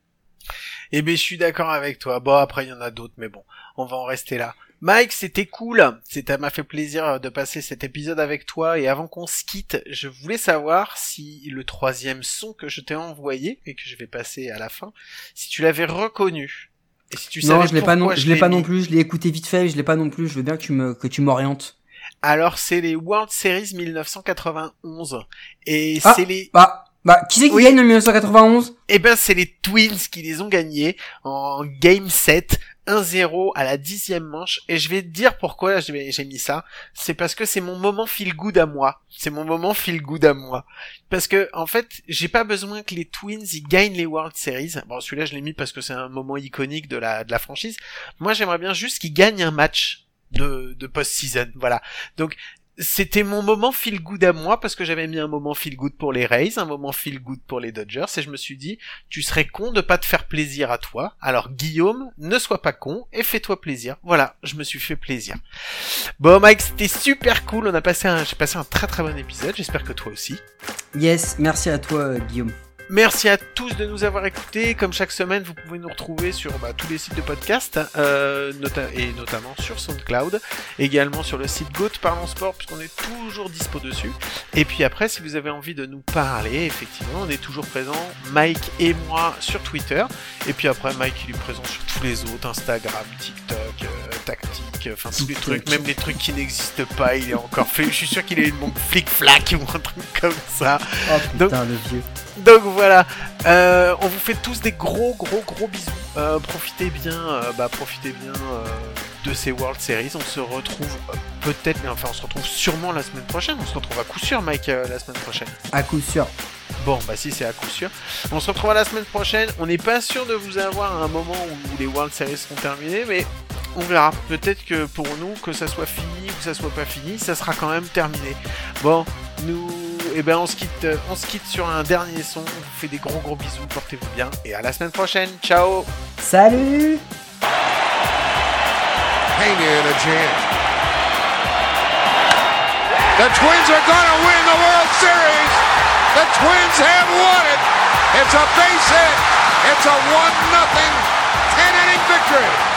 Eh ben, je suis d'accord avec toi. Bon, après, il y en a d'autres, mais bon, on va en rester là. Mike, c'était cool. C'était, m'a fait plaisir de passer cet épisode avec toi. Et avant qu'on se quitte, je voulais savoir si le troisième son que je t'ai envoyé et que je vais passer à la fin, si tu l'avais reconnu. Et si tu non, je l'ai pas non, je l'ai pas non plus. Je l'ai écouté vite fait, je l'ai pas non plus. Je veux bien que tu me, que tu m'orientes. Alors, c'est les World Series 1991. Et Ah. c'est les, Bah, bah, qui c'est qui Oui. gagne en 1991 Eh ben, c'est les Twins qui les ont gagnés en Game 7, 1-0 à la dixième manche. Et je vais te dire pourquoi j'ai j'ai mis ça. C'est parce que c'est mon moment feel good à moi. C'est mon moment feel good à moi. Parce que, en fait, j'ai pas besoin que les Twins ils gagnent les World Series. Bon, celui-là, je l'ai mis parce que c'est un moment iconique de la, de la franchise. Moi, j'aimerais bien juste qu'ils gagnent un match de, de post-season. Voilà. Donc, c'était mon moment feel good à moi parce que j'avais mis un moment feel good pour les Rays, un moment feel good pour les Dodgers et je me suis dit tu serais con de pas te faire plaisir à toi. Alors Guillaume, ne sois pas con et fais-toi plaisir. Voilà, je me suis fait plaisir. Bon Mike, c'était super cool. On a passé un, j'ai passé un très très bon épisode. J'espère que toi aussi. Yes, merci à toi, Guillaume. Merci à tous de nous avoir écoutés. Comme chaque semaine, vous pouvez nous retrouver sur bah, tous les sites de podcast, euh, nota- et notamment sur SoundCloud, également sur le site Goat Parlons Sport, puisqu'on est toujours dispo dessus. Et puis après, si vous avez envie de nous parler, effectivement, on est toujours présent, Mike et moi, sur Twitter. Et puis après, Mike, il est présent sur tous les autres, Instagram, TikTok, euh, Tactic, flic, enfin tous les trucs, même les trucs qui n'existent pas, il est encore fait. Je suis sûr qu'il a une montre flic-flac ou un truc comme ça. Oh putain, le vieux. Donc voilà, euh, on vous fait tous des gros gros gros bisous. Euh, profitez bien, euh, bah profitez bien de ces World Series. On se retrouve peut-être, mais enfin on se retrouve sûrement la semaine prochaine. On se retrouve à coup sûr, Mike, la semaine prochaine. À coup sûr. Bon, bah si c'est à coup sûr. On se retrouvera la semaine prochaine. On n'est pas sûr de vous avoir à un moment où les World Series seront terminés, mais on verra. Peut-être que pour nous, que ça soit fini ou que ça soit pas fini, ça sera quand même terminé. Bon, nous, eh ben on se quitte, on se quitte sur un dernier son. On vous fait des gros gros bisous. Portez-vous bien et à la semaine prochaine. Ciao. Salut Pena in a jam. The Twins are going to win the World Series. The Twins have won it. It's a base hit. It's a 1 nothing 10 inning victory.